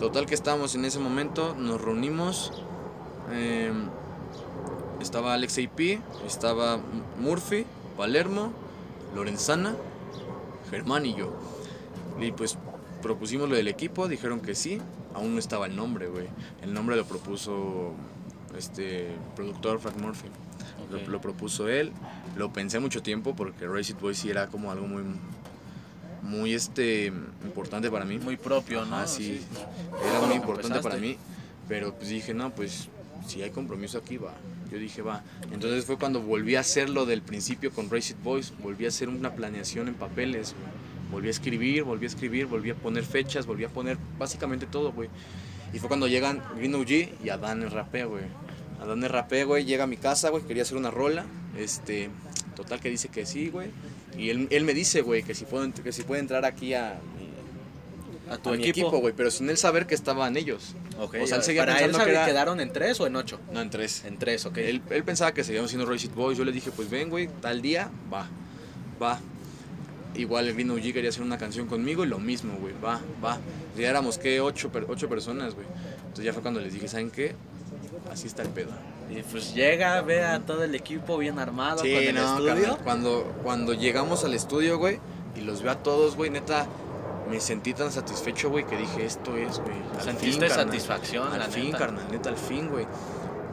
Total que estábamos en ese momento, nos reunimos, eh, estaba Alex AP, estaba Murphy, Palermo, Lorenzana, Germán y yo. Y pues propusimos lo del equipo, dijeron que sí, aún no estaba el nombre, güey. El nombre lo propuso este productor Frank Murphy. Lo, Ok. lo propuso él. Lo pensé mucho tiempo porque Race It Boy sí era como algo muy muy este importante para mí. Muy propio, ¿no? sí. Fue Era muy lo importante para mí. Pero pues dije, no, pues si hay compromiso aquí, va. Yo dije, va. Entonces fue cuando volví a hacerlo del principio con Race It Boys. Volví a hacer una planeación en papeles. güey. Volví a escribir, volví a escribir, volví a poner fechas, volví a poner básicamente todo, güey. Y fue cuando llegan Green OG y Adán el rapeo, güey. Adán el rapeo, güey, llega a mi casa, güey, quería hacer una rola. Este, total que dice que sí, güey. Y él, él me dice, güey, que si puedo, ent- que si puede entrar aquí a A tu a equipo. güey, pero sin él saber que estaban ellos. Ok, O sea, él seguía Para él pensando que era- ¿quedaron en tres o en ocho? No, en tres. En tres, ok. Él, él pensaba que seguíamos siendo It Boys. Yo le dije, pues ven, güey, tal día, va, va. Igual el Green OG quería hacer una canción conmigo y lo mismo, güey, va, va. Ya éramos, ¿qué? Ocho, ocho personas, güey. Entonces ya fue cuando les dije, ¿saben qué? Así está el pedo. Y pues llega, ve a todo el equipo bien armado con Sí, el no, estudio. carnal, Cuando, cuando llegamos al estudio, güey, y los veo a todos, güey, neta, me sentí tan satisfecho, güey, que dije, esto es, güey. Sentiste satisfacción, Al la fin, neta. carnal, neta, al fin, güey.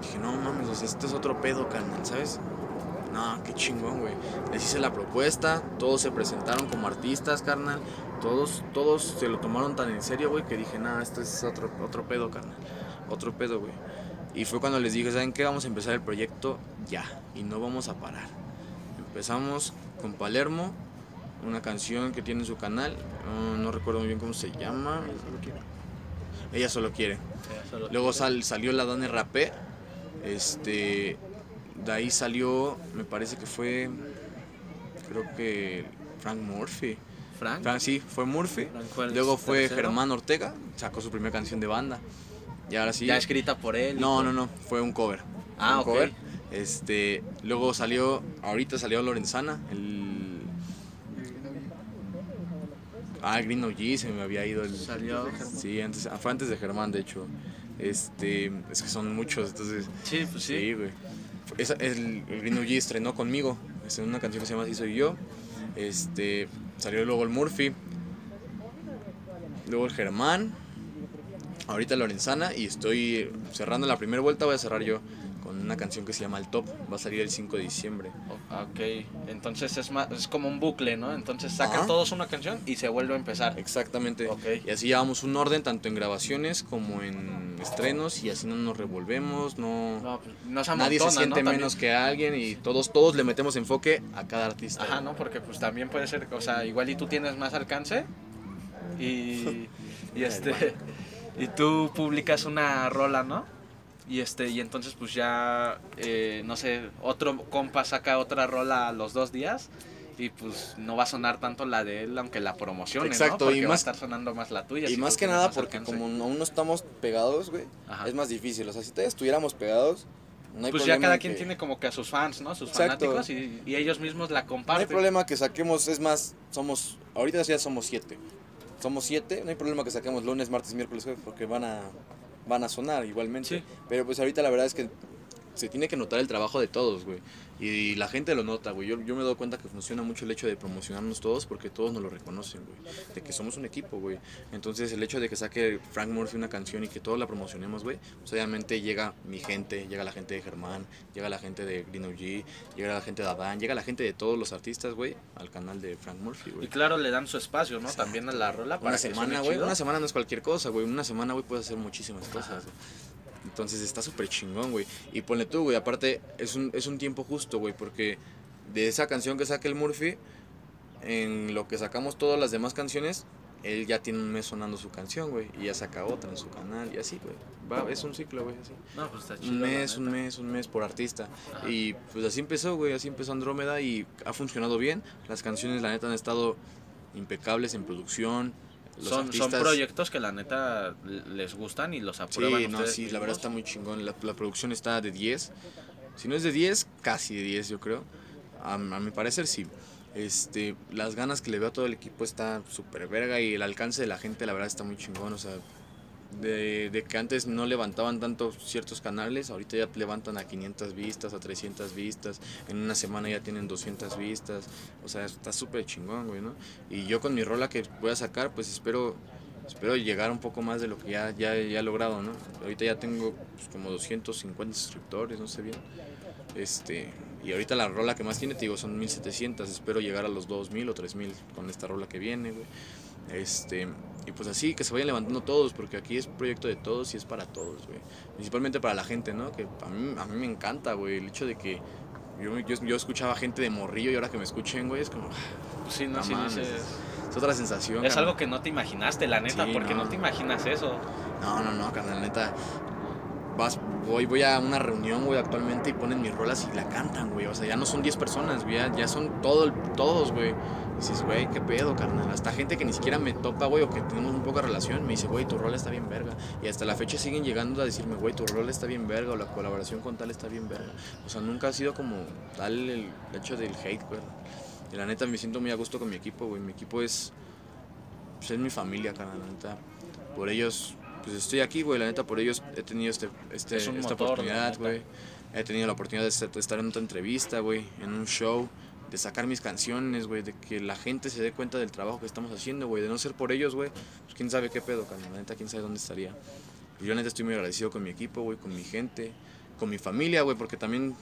Dije, no mames, o sea, este es otro pedo, carnal, ¿sabes? No, qué chingón, güey. Les hice la propuesta, todos se presentaron como artistas, carnal. Todos, todos se lo tomaron tan en serio, güey, que dije, nada, esto es otro, otro pedo, carnal. Otro pedo, güey. Y fue cuando les dije, ¿saben qué? Vamos a empezar el proyecto ya. Y no vamos a parar. Empezamos con Palermo, una canción que tiene en su canal. no- no recuerdo muy bien cómo se llama. Ella solo quiere. Ya, solo- Luego sal- salió la Dane Rapé. Este. De ahí salió, me parece que fue. Creo que Frank Murphy. Frank. Frank, sí, fue Murphy. Luego fue tercero. Germán Ortega, sacó su primera canción de banda. Y ahora sí. Ya escrita por él. No, no, no, fue un cover. Ah, un cover. Este, luego salió, ahorita salió Lorenzana, el... Ah, Green OG, se me había ido el... Salió. Sí, antes, fue antes de Germán, de hecho. Este, es que son muchos, entonces... Sí, pues sí. Sí, güey. Esa- el, el Green estrenó conmigo, es una canción que se llama Así Soy Yo. Este, salió luego el Murphy, luego el Germán, ahorita Lorenzana y estoy cerrando la primera vuelta, voy a cerrar yo con una canción que se llama El Top, va a salir el 5 de diciembre. O- Ok, entonces es, más, es como un bucle, ¿no? Entonces sacan Ajá. todos una canción y se vuelve a empezar. Exactamente. Ok. Y así llevamos un orden tanto en grabaciones como en estrenos y así no nos revolvemos, no... No, pues, no se Nadie se amontona, siente menos que alguien y todos, todos le metemos enfoque a cada artista. Ajá, ¿no? Porque pues también puede ser, o sea, igual y tú tienes más alcance y, y este y tú publicas una rola, ¿no? Y este y entonces pues ya eh, no sé, otro compa saca otra rola a los dos días y pues no va a sonar tanto la de él aunque la promocione, Exacto, ¿no? Porque y va a más- estar sonando más la tuya. Y si más que nada más porque alcance. como aún no estamos pegados, güey, Ajá. es más difícil. O sea, si todavía estuviéramos pegados, no hay pues ya cada en quien que- tiene como que a sus fans, ¿no? Sus Exacto. fanáticos y, y ellos mismos la No hay comparten. problema que saquemos, es más, somos, ahorita ya somos siete. Somos siete, no hay problema que saquemos lunes, martes, miércoles, jueves, porque van a, van a sonar igualmente. Sí. Pero pues ahorita la verdad es que se tiene que notar el trabajo de todos, güey. Y la gente lo nota, güey. Yo, yo me doy cuenta que funciona mucho el hecho de promocionarnos todos porque todos nos lo reconocen, güey. De que somos un equipo, güey. Entonces el hecho de que saque Frank Murphy una canción y que todos la promocionemos, güey, pues obviamente llega mi gente, llega la gente de Germán, llega la gente de Green OG, llega la gente de Adán, llega la gente de todos los artistas, güey, al canal de Frank Murphy, Y güey. para le dan su espacio, ¿no? También a la rola para Una semana, güey. Una semana no es cualquier cosa, güey. Una semana, güey, puedes hacer muchísimas cosas. güey. Entonces está súper chingón, güey. Y ponle tú, güey. Aparte, es un, es un tiempo justo, güey. Porque de esa canción que saque el Murphy, en lo que sacamos todas las demás canciones, él ya tiene un mes sonando su canción, güey. Y ya saca otra en su canal y así, güey. Va, es un ciclo, güey, así. No, pues está chido. Un mes, un mes, un mes por artista. Ajá. Y pues así empezó, güey, así empezó Andrómeda y ha funcionado bien. Las canciones, la neta, han estado impecables en producción. Los son, son artistas- proyectos que la neta les gustan y los aprueban. Sí, no, sí, la verdad está muy chingón. La, la producción está de 10. Si no es de 10, casi de 10, yo creo. A, a mi parecer, sí. Este, las ganas que le veo a todo el equipo está súper verga y el alcance de la gente, la verdad, está muy chingón. O sea, de, de que antes no levantaban tanto ciertos canales, ahorita ya levantan a 500 vistas, a 300 vistas. En una semana ya tienen 200 vistas. O sea, está súper chingón, güey, ¿no? Y yo con mi rola que voy a sacar, pues espero espero llegar un poco más de lo que ya, ya, ya he logrado, ¿no? Ahorita ya tengo pues, como 250 suscriptores, no sé bien. Este, y ahorita la rola que más tiene, te digo, son 1700. Espero llegar a los 2000 o 3000 con esta rola que viene, güey. Este, y pues así, que se vayan levantando todos, porque aquí es proyecto de todos y es para todos, güey. Principalmente para la gente, ¿no? Que a mí, a mí me encanta, güey, el hecho de que yo, yo, yo escuchaba gente de morrillo y ahora que me escuchen, güey, es como, Pues sí, no, no sí mames, dices- es otra sensación. Es carnal. algo que no te imaginaste, la neta, Sí, porque no. no. te imaginas eso. No, no, no, carnal, neta. Vas, voy, voy a una reunión, güey, actualmente y ponen mis rolas y la cantan, güey. O sea, ya no son 10 personas, güey, ya, son todo, el- todos, güey. Dices, güey, qué pedo, carnal. Hasta gente que ni siquiera me topa, güey, o que tenemos un poco de relación, me dice, güey, tu rola está bien verga. Y hasta la fecha siguen llegando a decirme, güey, tu rola está bien verga, o la colaboración con tal está bien verga. O sea, nunca ha sido como tal el hecho del hate, güey. Y la neta me siento muy a gusto con mi equipo, güey. Mi equipo es, pues, es mi familia, carnal, la neta. Por ellos, pues estoy aquí, güey. La neta, por ellos he tenido este, este, Es esta motor, oportunidad, güey. He tenido la oportunidad de estar- de estar en otra entrevista, güey, en un show, de sacar mis canciones, güey, de que la gente se dé cuenta del trabajo que estamos haciendo, güey. De no ser por ellos, güey, pues quién sabe qué pedo, carnal. La neta, quién sabe dónde estaría. Y yo, la neta, estoy muy agradecido con mi equipo, güey, con mi gente, con mi familia, güey, porque también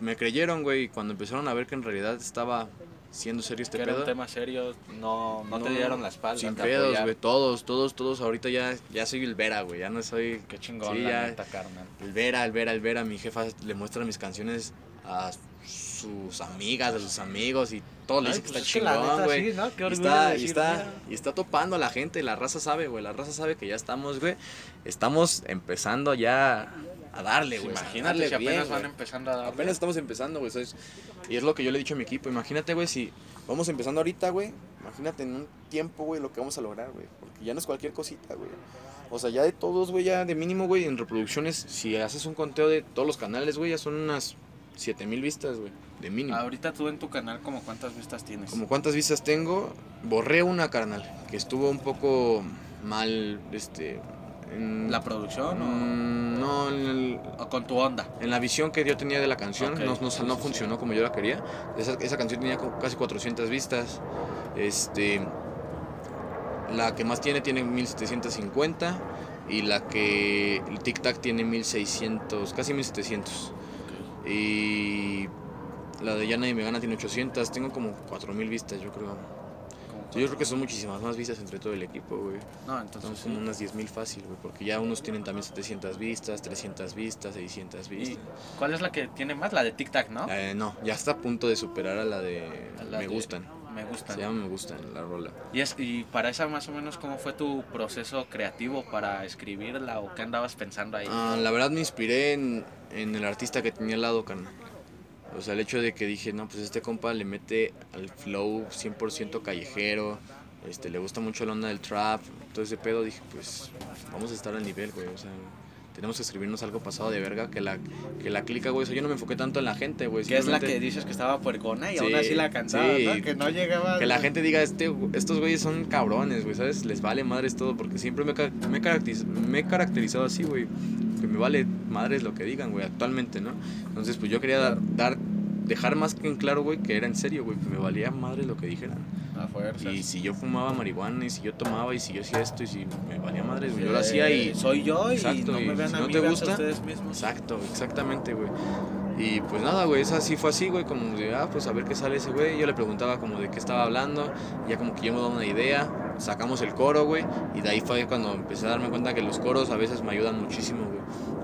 me creyeron, güey, y cuando empezaron a ver que en realidad estaba siendo serio este que era pedo. un tema serio, no, no, te dieron la espalda. Sin pedos, güey. Todos, todos, todos. Ahorita ya, ya soy el Vera, güey. Ya no soy. Qué chingón, Sí, la ya. neta, carnal. El Vera, el Vera, el Vera. Mi jefa le muestra mis canciones a sus amigas, a sus amigos y todos le que pues está es que la chingón, güey. sí, está, y está, y está topando a la gente. La raza sabe, güey. La raza sabe que ya estamos, güey. Estamos empezando ya a darle, güey. a Imagínate si apenas bien, van empezando a darle. Apenas estamos empezando, güey. Y es lo que yo le he dicho a mi equipo. Imagínate, güey, si Vamos empezando ahorita, güey. Imagínate en un tiempo, güey, lo que vamos a lograr, güey. Porque ya no es cualquier cosita, güey. O sea, ya de todos, güey, ya de mínimo, güey, en reproducciones, si haces un conteo de todos los canales, güey, ya son unas 7000 vistas, güey, de mínimo. Ahorita tú en tu canal, como cuántas vistas tienes? Como cuántas vistas tengo, borré una carnal, que estuvo un poco mal, este... En, ¿La producción o, Mm, no, en, el- o con tu onda? en la visión que yo tenía de la canción, no, no, no funcionó como yo la quería. Esa, esa canción tenía casi 400 vistas. Este, la que más tiene tiene 1750 y la que el Tic Tac tiene 1600, casi 1700. Y la de Yana y Megana tiene 800, tengo como 4000 vistas, yo creo. Yo creo que son muchísimas más vistas entre todo el equipo, güey. No, entonces Son sí. como unas 10.000 fácil, güey, porque ya unos tienen también 700 vistas, 300 vistas, 600 ¿Y vistas. cuál es la que tiene más? La de Tic Tac, ¿no? Eh, no, ya está a punto de superar a la de A la Me de- Gustan. Me gusta. Se llama Me Gustan la rola. Y, es, y para esa más o menos, ¿cómo fue tu proceso creativo para escribirla o qué andabas pensando ahí? Ah, la verdad me inspiré en, en el artista que tenía al lado, carnal. O sea, el hecho de que dije, no, pues este compa le mete al flow 100% callejero, este, le gusta mucho la onda del trap, todo ese pedo, dije, pues vamos a estar al nivel, güey, o sea, tenemos que escribirnos algo pasado de verga, que la, que la clica, güey, o sea, yo no me enfoqué tanto en la gente, güey. que es la que dices que estaba puercona y Sí, aún así la cantaba, sí. ¿no? Que no llegaba... Que la gente diga, este, estos güeyes son cabrones, güey, ¿sabes? Les vale madres todo, porque siempre me, me, he caracteriz- me he caracterizado así, güey. Que me vale madres lo que digan, güey, actualmente, ¿no? Entonces, pues yo quería dar, dar dejar más que en claro, güey, que era en serio, güey, que me valía madres lo que dijeran. A fuerza. Y si yo fumaba marihuana, y si yo tomaba, y si yo hacía esto, y si me valía madres, güey, yo lo hacía y... Soy yo y no me vean a no mí, te gusta, ustedes mismos. Exacto, exactamente, güey. Y pues nada, güey, esa sí fue así, güey, como de, ah, pues a ver qué sale ese güey. Yo le preguntaba como de qué estaba hablando, ya como que yo me daba una idea, sacamos el coro, güey, y de ahí fue cuando empecé a darme cuenta que los coros a veces me ayudan muchísimo, güey,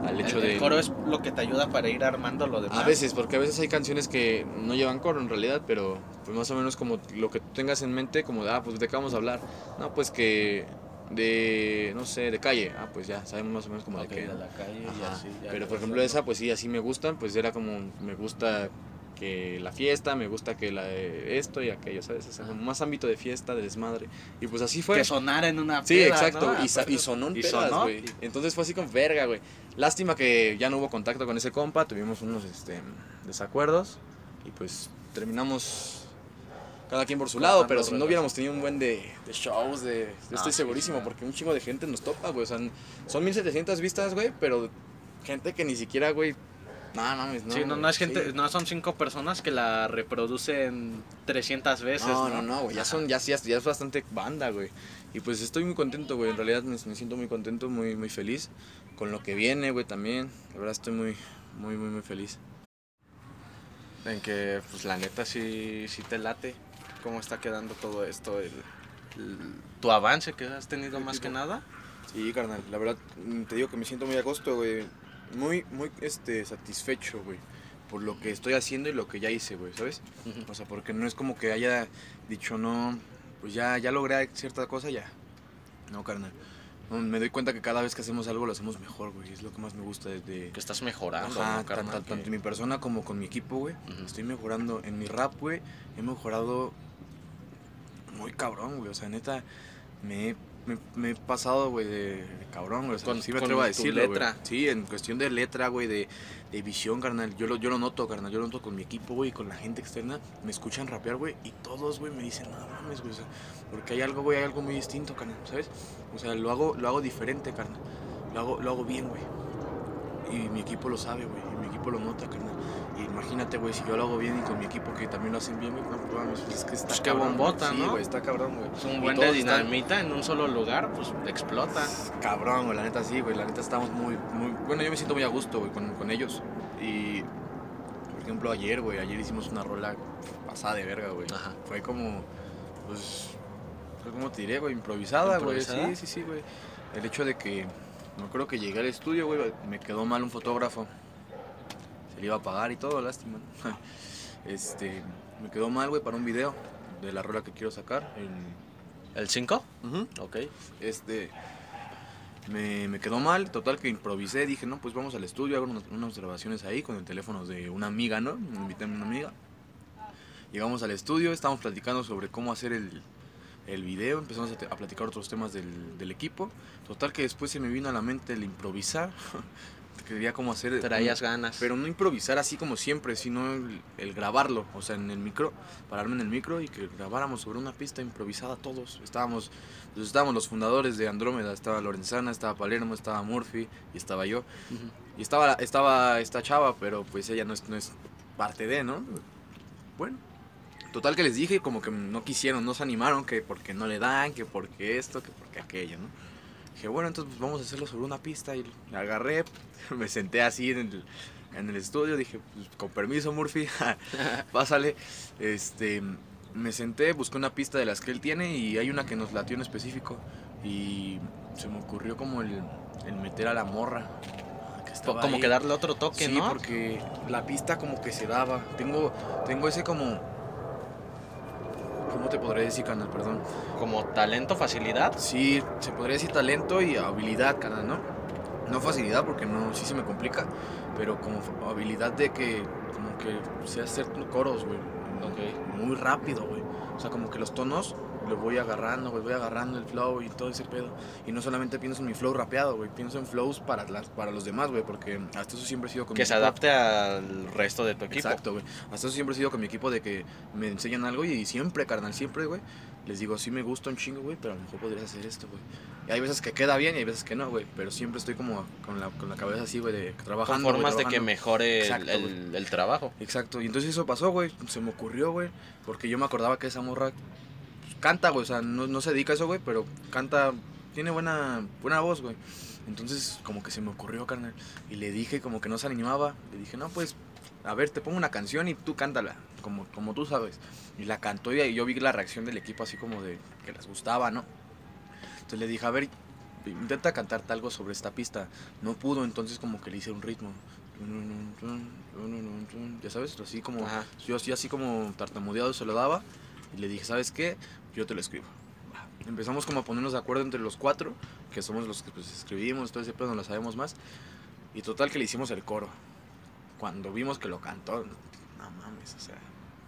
al hecho el, de... el coro es lo que te ayuda para ir armando lo demás. A veces, porque a veces hay canciones que no llevan coro en realidad, pero pues más o menos como lo que tú tengas en mente, como de, ah, pues de qué vamos a hablar. No, pues que de, no sé, de calle. Ah, pues ya, sabemos más o menos como Ok, de qué. de la calle y Ajá, así. ya Pero por ejemplo esa, pues sí, así me gustan, pues era como, me gusta que la fiesta, me gusta que la esto y aquello, ¿sabes? O sea, más ámbito de fiesta, de desmadre. Y pues así fue. Que sonara en una Sí, peda, exacto. ¿no? Y, sa- y sonó en y pedas, sonó. güey. Entonces fue así con verga, güey. Lástima que ya no hubo contacto con ese compa, tuvimos unos este, desacuerdos y pues terminamos cada quien por su lado, pero si no hubiéramos tenido un buen de, de shows, de, Ah, estoy sí, segurísimo, sí. porque un chingo de gente nos topa, güey. O sea, son 1700 vistas, güey, pero gente que ni siquiera, güey, no mames, no. sí, no, no es gente, sí. no son cinco personas que la reproducen 300 veces, No, ¿no? no, no, güey, ya Ajá. son, ya, ya, ya es bastante banda, güey. Y pues estoy muy contento, güey, en realidad me, me siento muy contento, muy, muy feliz con lo que viene, güey, también. La verdad estoy muy, muy, muy, muy feliz. En que, pues la neta sí, sí te late cómo está quedando todo esto, el, el- tu avance que has tenido más que nada. Sí, carnal, la verdad mm, te digo que me siento muy a gusto, güey. Muy, muy, este, satisfecho, güey, por lo que estoy haciendo y lo que ya hice, güey, ¿sabes? O sea, porque no es como que haya dicho, no, pues ya, ya logré cierta cosa, ya. No, carnal. No, me doy cuenta que cada vez que hacemos algo lo hacemos mejor, güey. Es lo que más me gusta desde... Que estás mejorando, Ajá, ¿no, carnal? tanto en mi persona como con mi equipo, güey. Estoy mejorando. En mi rap, güey, he mejorado muy cabrón, güey. O sea, neta, me, he- me, me he pasado, güey, de, de cabrón, güey. O sea, Con- sí me atrevo a decirlo, letra. Sí, en cuestión de letra, güey, de, de visión, carnal. Yo lo, yo lo noto, carnal. Yo lo noto con mi equipo, güey, con la gente externa. Me escuchan rapear, güey, y todos, güey, me dicen, no mames, güey. o sea, porque hay algo, güey, hay algo muy distinto, carnal, ¿sabes? O sea, lo hago, lo hago diferente, carnal. Lo hago, lo hago bien, güey. Y mi equipo lo sabe, güey. Y mi equipo lo nota, carnal. Y imagínate, güey, si yo lo hago bien y con mi equipo que también lo hacen bien, güey, no, pues, es que está Pues cabrón, bombota. ¿no? Sí, güey, está cabrón, güey. Es un buen de están- dinamita en un solo lugar, pues explota. Cabrón, güey, la neta sí, güey, la neta estamos muy, muy, bueno, yo me siento muy a gusto, güey, con, con ellos. Y, por ejemplo, ayer, güey, ayer hicimos una rola pasada de verga, güey. Ajá. Fue como, pues, ¿cómo te diré, güey? Improvisada, güey, sí, sí, sí, güey. El hecho de que, me acuerdo que llegué al estudio, güey, me quedó mal un fotógrafo. Se le iba a pagar y todo, lástima. Este, me quedó mal, güey, para un video de la rola que quiero sacar. En, ¿El 5? Ujú. Ok. este me, me quedó mal, total que improvisé, dije, no, pues vamos al estudio, hago unas, unas grabaciones ahí con el teléfono de una amiga, ¿no? Me invité a una amiga. Llegamos al estudio, estábamos platicando sobre cómo hacer el, el video, empezamos a, a platicar otros temas del, del equipo. Total que después se me vino a la mente el improvisar. Quería como hacer... Traías ganas. Pero no improvisar así como siempre, sino el, el grabarlo, o sea, en el micro, pararme en el micro y que grabáramos sobre una pista improvisada todos. Estábamos, pues estábamos los fundadores de Andrómeda, estaba Lorenzana, estaba Palermo, estaba Murphy y estaba yo. Y estaba, estaba esta chava, pero pues ella no es, no es parte de, ¿no? Bueno, total que les dije, como que no quisieron, no se animaron, que porque no le dan, que porque esto, que porque aquello, ¿no? Dije, bueno, entonces pues, vamos a hacerlo sobre una pista y la agarré, me senté así en el, en el estudio, dije, pues, con permiso Murphy, pásale. Este, me senté, busqué una pista de las que él tiene y hay una que nos latió en específico y se me ocurrió como el, el meter a la morra. que estaba como ahí. que darle otro toque, Sí, ¿no? porque la pista como que se daba. Tengo, tengo ese como... ¿Cómo te podría decir, canal? Perdón. Como talento, facilidad. Sí, se podría decir talento y habilidad, canal, ¿no? No facilidad porque no, sí se me complica, pero como habilidad de que, como que sé hacer coros, güey. Ok. Muy rápido, güey. O sea, como que los tonos los voy agarrando, güey, voy agarrando el flow y todo ese pedo. Y no solamente pienso en mi flow rapeado, güey, pienso en flows para, las, para los demás, güey, porque hasta eso siempre he sido con mi Que se equipo. adapte al resto de tu equipo. Exacto, güey. Hasta eso siempre he sido con mi equipo de que me enseñan algo y siempre, carnal, siempre, güey. Les digo, sí me gusta un chingo, güey, pero a lo mejor podrías hacer esto, güey. Y hay veces que queda bien y hay veces que no, güey. Pero siempre estoy como con la, con la cabeza así, güey, de Con trabajando. güey, formas de que mejore el- Exacto, el, el trabajo. Exacto. Y entonces eso pasó, güey. Se me ocurrió, güey. Porque yo me acordaba que esa morra canta, güey. O sea, no, no se dedica a eso, güey, pero canta. Tiene buena, buena voz, güey. Entonces, como que se me ocurrió, carnal. Y le dije, como que no se animaba. Le dije, no, pues, a ver, te pongo una canción y tú cántala. Como, como tú sabes. Y la cantó y yo vi la reacción del equipo así como de que les gustaba, ¿no? Entonces le dije, a ver, intenta cantarte algo sobre esta pista. No pudo, entonces como que le hice un ritmo. Ya sabes, así como Ajá. yo así, así como tartamudeado se lo daba y le dije, ¿sabes qué? Yo te lo escribo. Empezamos como a ponernos de acuerdo entre los cuatro, que somos los que pues, escribimos, todo ese pedo, no lo sabemos más. Y total que le hicimos el coro. Cuando vimos que lo cantó, no mames, o sea,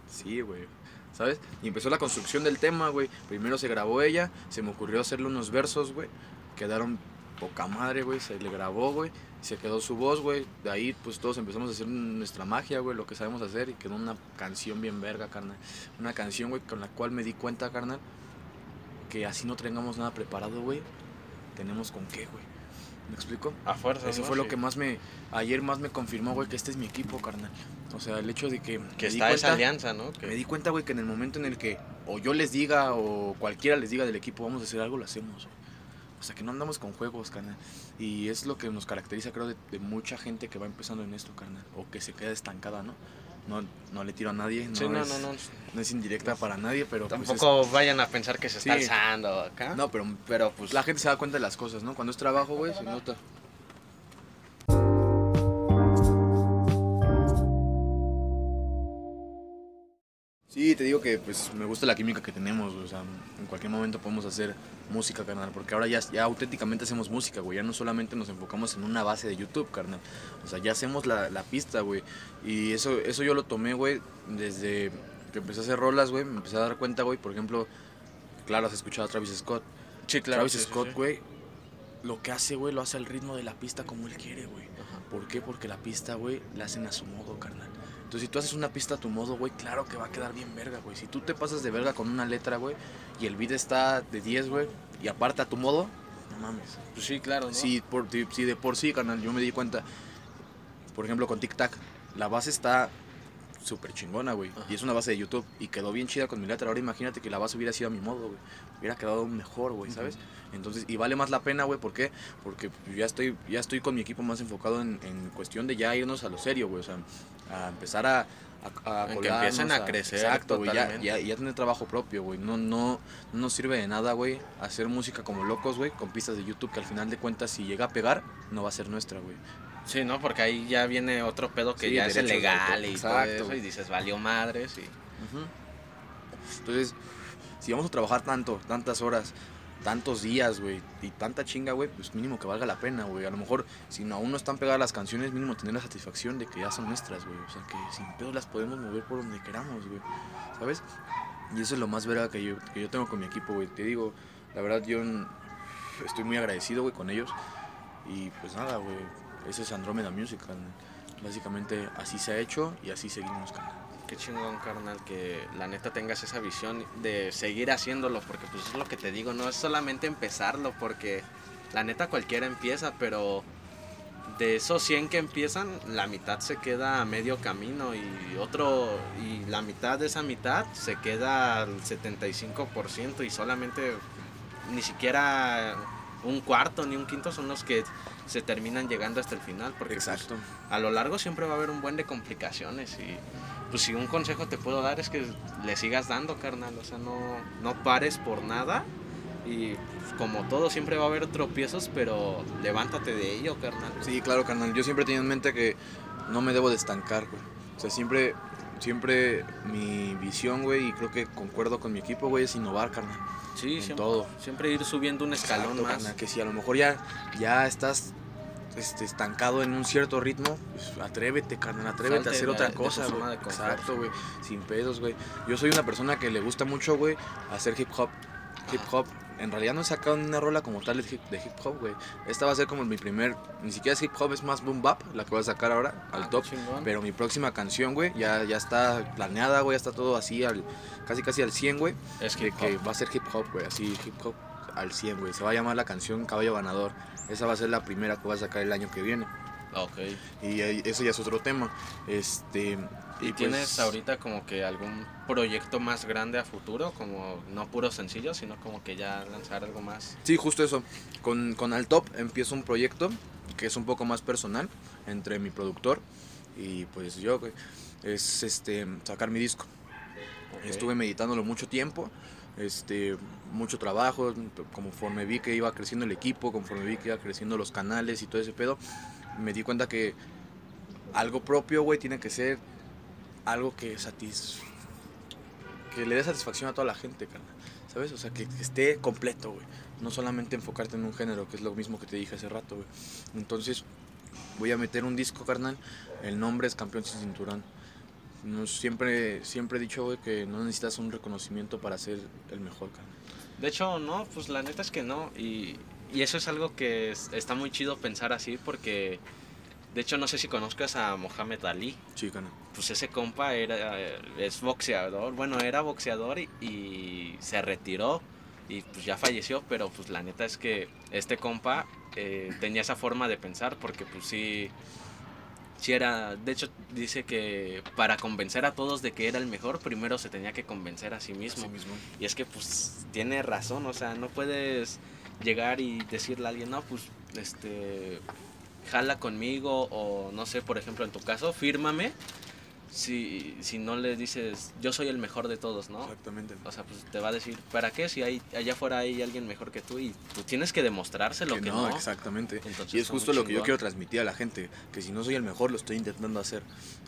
sí, güey. ¿Sabes? Y empezó la construcción del tema, güey. Primero se grabó ella, se me ocurrió hacerle unos versos, güey. Quedaron poca madre, güey. Se le grabó, güey. Y Se quedó su voz, güey. De ahí, pues todos empezamos a hacer nuestra magia, güey, lo que sabemos hacer. Y quedó una canción bien verga, carnal. Una canción, güey, con la cual me di cuenta, carnal, que así no tengamos nada preparado, güey. Tenemos con qué, güey. ¿Me explico? A fuerza. Eso ¿no? fue lo que más me. Ayer más me confirmó, güey, que este es mi equipo, carnal. O sea, el hecho de que. Que me está esa alianza, ¿no? Me Que, di cuenta, güey, que en el momento en el que o yo les diga o cualquiera les diga del equipo vamos a hacer algo, lo hacemos. güey. O sea, que no andamos con juegos, carnal. Y es lo que nos caracteriza, creo, de, de mucha gente que va empezando en esto, carnal. O que se queda estancada, ¿no? No, no le tiro a nadie. No, sí, no, es, no, no. no es indirecta para nadie, pero. pues, Tampoco vayan a pensar que se está Sí. alzando acá. es- no, pero pero pues. la gente se da cuenta de las cosas, ¿no? Cuando es trabajo, güey, se nota. Te digo que pues me gusta la química que tenemos, o sea, en cualquier momento podemos hacer música, carnal, porque ahora ya, ya auténticamente hacemos música, güey, ya no solamente nos enfocamos en una base de YouTube, carnal, o sea, ya hacemos la, la pista, güey, y eso, eso yo lo tomé, güey, desde que empecé a hacer rolas, güey, me empecé a dar cuenta, güey, por ejemplo, claro, has escuchado a Travis Scott, sí, claro. Travis sí, Scott, sí. güey, lo que hace, güey, lo hace al ritmo de la pista como él quiere, güey. ¿Por qué? Porque la pista, güey, la hacen a su modo, carnal. Entonces, si tú haces una pista a tu modo, güey, claro que va a quedar bien verga, güey. Si tú te pasas de verga con una letra, güey, y el beat está de 10, güey, y aparte a tu modo, no mames. Pues sí, claro. ¿no? Si, por, si de por sí, carnal, yo me di cuenta, por ejemplo, con Tic Tac, la base está súper chingona, güey. Y es una base de YouTube. Y quedó bien chida con mi letra. Ahora imagínate que la base hubiera sido a mi modo, güey. Hubiera quedado mejor, güey, ¿sabes? Entonces, y vale más la pena, güey, ¿por qué? Porque ya estoy, ya estoy con mi equipo más enfocado en, en cuestión de ya irnos a lo serio, güey. O sea, a empezar a. a, a En que empiecen a crecer Exacto, güey. Ya, ya, ya tener trabajo propio, güey. No, no, no nos sirve de nada, güey, hacer música como locos, güey, con pistas de YouTube que al final de cuentas, si llega a pegar, no va a ser nuestra, güey. Sí, ¿no? Porque ahí ya viene otro pedo que Sí, ya es legal y todo eso. Y dices, valió madres. Y... Entonces, si vamos a trabajar tanto, tantas horas, tantos días, güey, y tanta chinga, güey, pues mínimo que valga la pena, güey. A lo mejor, si aún no están pegadas las canciones, mínimo tener la satisfacción de que ya son nuestras, güey. O sea, que sin pedo las podemos mover por donde queramos, güey. ¿Sabes? Y eso es lo más verga que yo, que yo tengo con mi equipo, güey. Te digo, la verdad yo estoy muy agradecido, güey, con ellos. Y pues nada, güey, ese es Andrómeda Music. Básicamente así se ha hecho y así seguimos, carnal. Qué chingón, carnal, que la neta tengas esa visión de seguir haciéndolo, porque pues es lo que te digo, no es solamente empezarlo, porque la neta cualquiera empieza, pero de esos 100 que empiezan, la mitad se queda a medio camino y otro, y la mitad de esa mitad se queda al 75% y solamente ni siquiera un cuarto ni un quinto son los que se terminan llegando hasta el final, porque pues, Exacto. a lo largo siempre va a haber un buen de complicaciones y pues si un consejo te puedo dar es que le sigas dando, carnal, o sea, no, no pares por nada y pues, como todo siempre va a haber tropiezos, pero levántate de ello, carnal. Sí, claro, carnal. Yo siempre tenido en mente que no me debo de estancar, güey. O sea, siempre, siempre mi visión, güey, y creo que concuerdo con mi equipo, güey, es innovar, carnal. Sí, En siempre, todo. siempre ir subiendo un escalón Exacto, más. que si a lo mejor ya, ya estás este, estancado en un cierto ritmo, pues atrévete, carnal, atrévete Salte a hacer de- otra cosa, güey. Exacto, güey, sin pedos, güey. Yo soy una persona que le gusta mucho, güey, hacer hip hop. Hip hop. En realidad no he sacado ni una rola como tal de hip, de hip hop, güey. Esta va a ser como mi primer, ni siquiera es hip hop, es más boom bap, la que voy a sacar ahora, Ah, al top. chingón. Pero mi próxima canción, güey, ya, ya está planeada, güey, ya está todo así, al, casi casi al 100, güey es que hop. va a ser hip hop, güey, así hip hop al 100, güey. Se va a llamar la canción Caballo Ganador. Esa va a ser la primera que voy a sacar el año que viene. Ok. Y eso ya es otro tema. Este ¿Y pues, tienes ahorita como que algún proyecto más grande a futuro? Como no puro sencillo, sino como que ya lanzar algo más. Sí, justo eso. Con, con Al Top empiezo un proyecto que es un poco más personal entre mi productor y pues yo. Es este sacar mi disco. Ok. Estuve meditándolo mucho tiempo, este, mucho trabajo, conforme vi que iba creciendo el equipo, conforme vi que iba creciendo los canales y todo ese pedo, me di cuenta que algo propio, güey, tiene que ser algo que satis que le dé satisfacción a toda la gente, carnal. ¿Sabes? O sea, que, que esté completo, güey. No solamente enfocarte en un género, que es lo mismo que te dije hace rato, güey. Entonces, voy a meter un disco, carnal. El nombre es Campeón sin Cinturón. No, siempre, siempre he dicho, güey, que no necesitas un reconocimiento para ser el mejor, carnal. De hecho, no, pues la neta es que no. Y, y eso es algo que es- está muy chido pensar así porque, de hecho, no sé si conozcas a Mohamed Ali. Sí, carnal. Pues ese compa era, es boxeador. Bueno, era boxeador y, y se retiró y pues ya falleció. Pero pues la neta es que este compa eh, tenía esa forma de pensar porque pues sí... Sí era, de hecho dice que para convencer a todos de que era el mejor, primero se tenía que convencer a sí mismo. Así mismo. Y es que pues tiene razón, o sea, no puedes llegar y decirle a alguien, no, pues, este, jala conmigo o no sé, por ejemplo, en tu caso, fírmame si, si no le dices, yo soy el mejor de todos, ¿no? Exactamente. O sea, pues te va a decir, ¿para qué? Si hay, allá afuera hay alguien mejor que tú y tú tienes que demostrárselo que, Que no. no, exactamente. Entonces Y es justo lo que yo quiero transmitir a la gente, que si no soy el mejor lo estoy intentando hacer,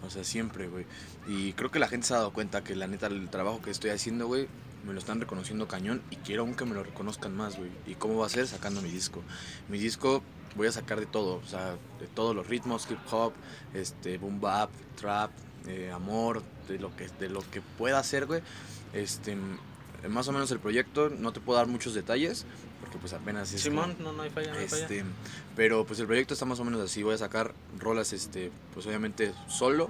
o sea, siempre, güey. Y creo que la gente se ha dado cuenta que la neta el trabajo que estoy haciendo, güey, me lo están reconociendo cañón y quiero aún que me lo reconozcan más, güey. ¿Y cómo va a ser? Sacando mi disco. Mi disco voy a sacar de todo, o sea, de todos los ritmos, hip hop, este, boom bap, trap, eh, amor, de lo que de lo que pueda hacer, güey. Este, más o menos el proyecto, no te puedo dar muchos detalles porque pues apenas es como- Simón, no, no hay falla, no hay falla. este, pero pues el proyecto está más o menos así. Voy a sacar rolas, este, pues obviamente solo.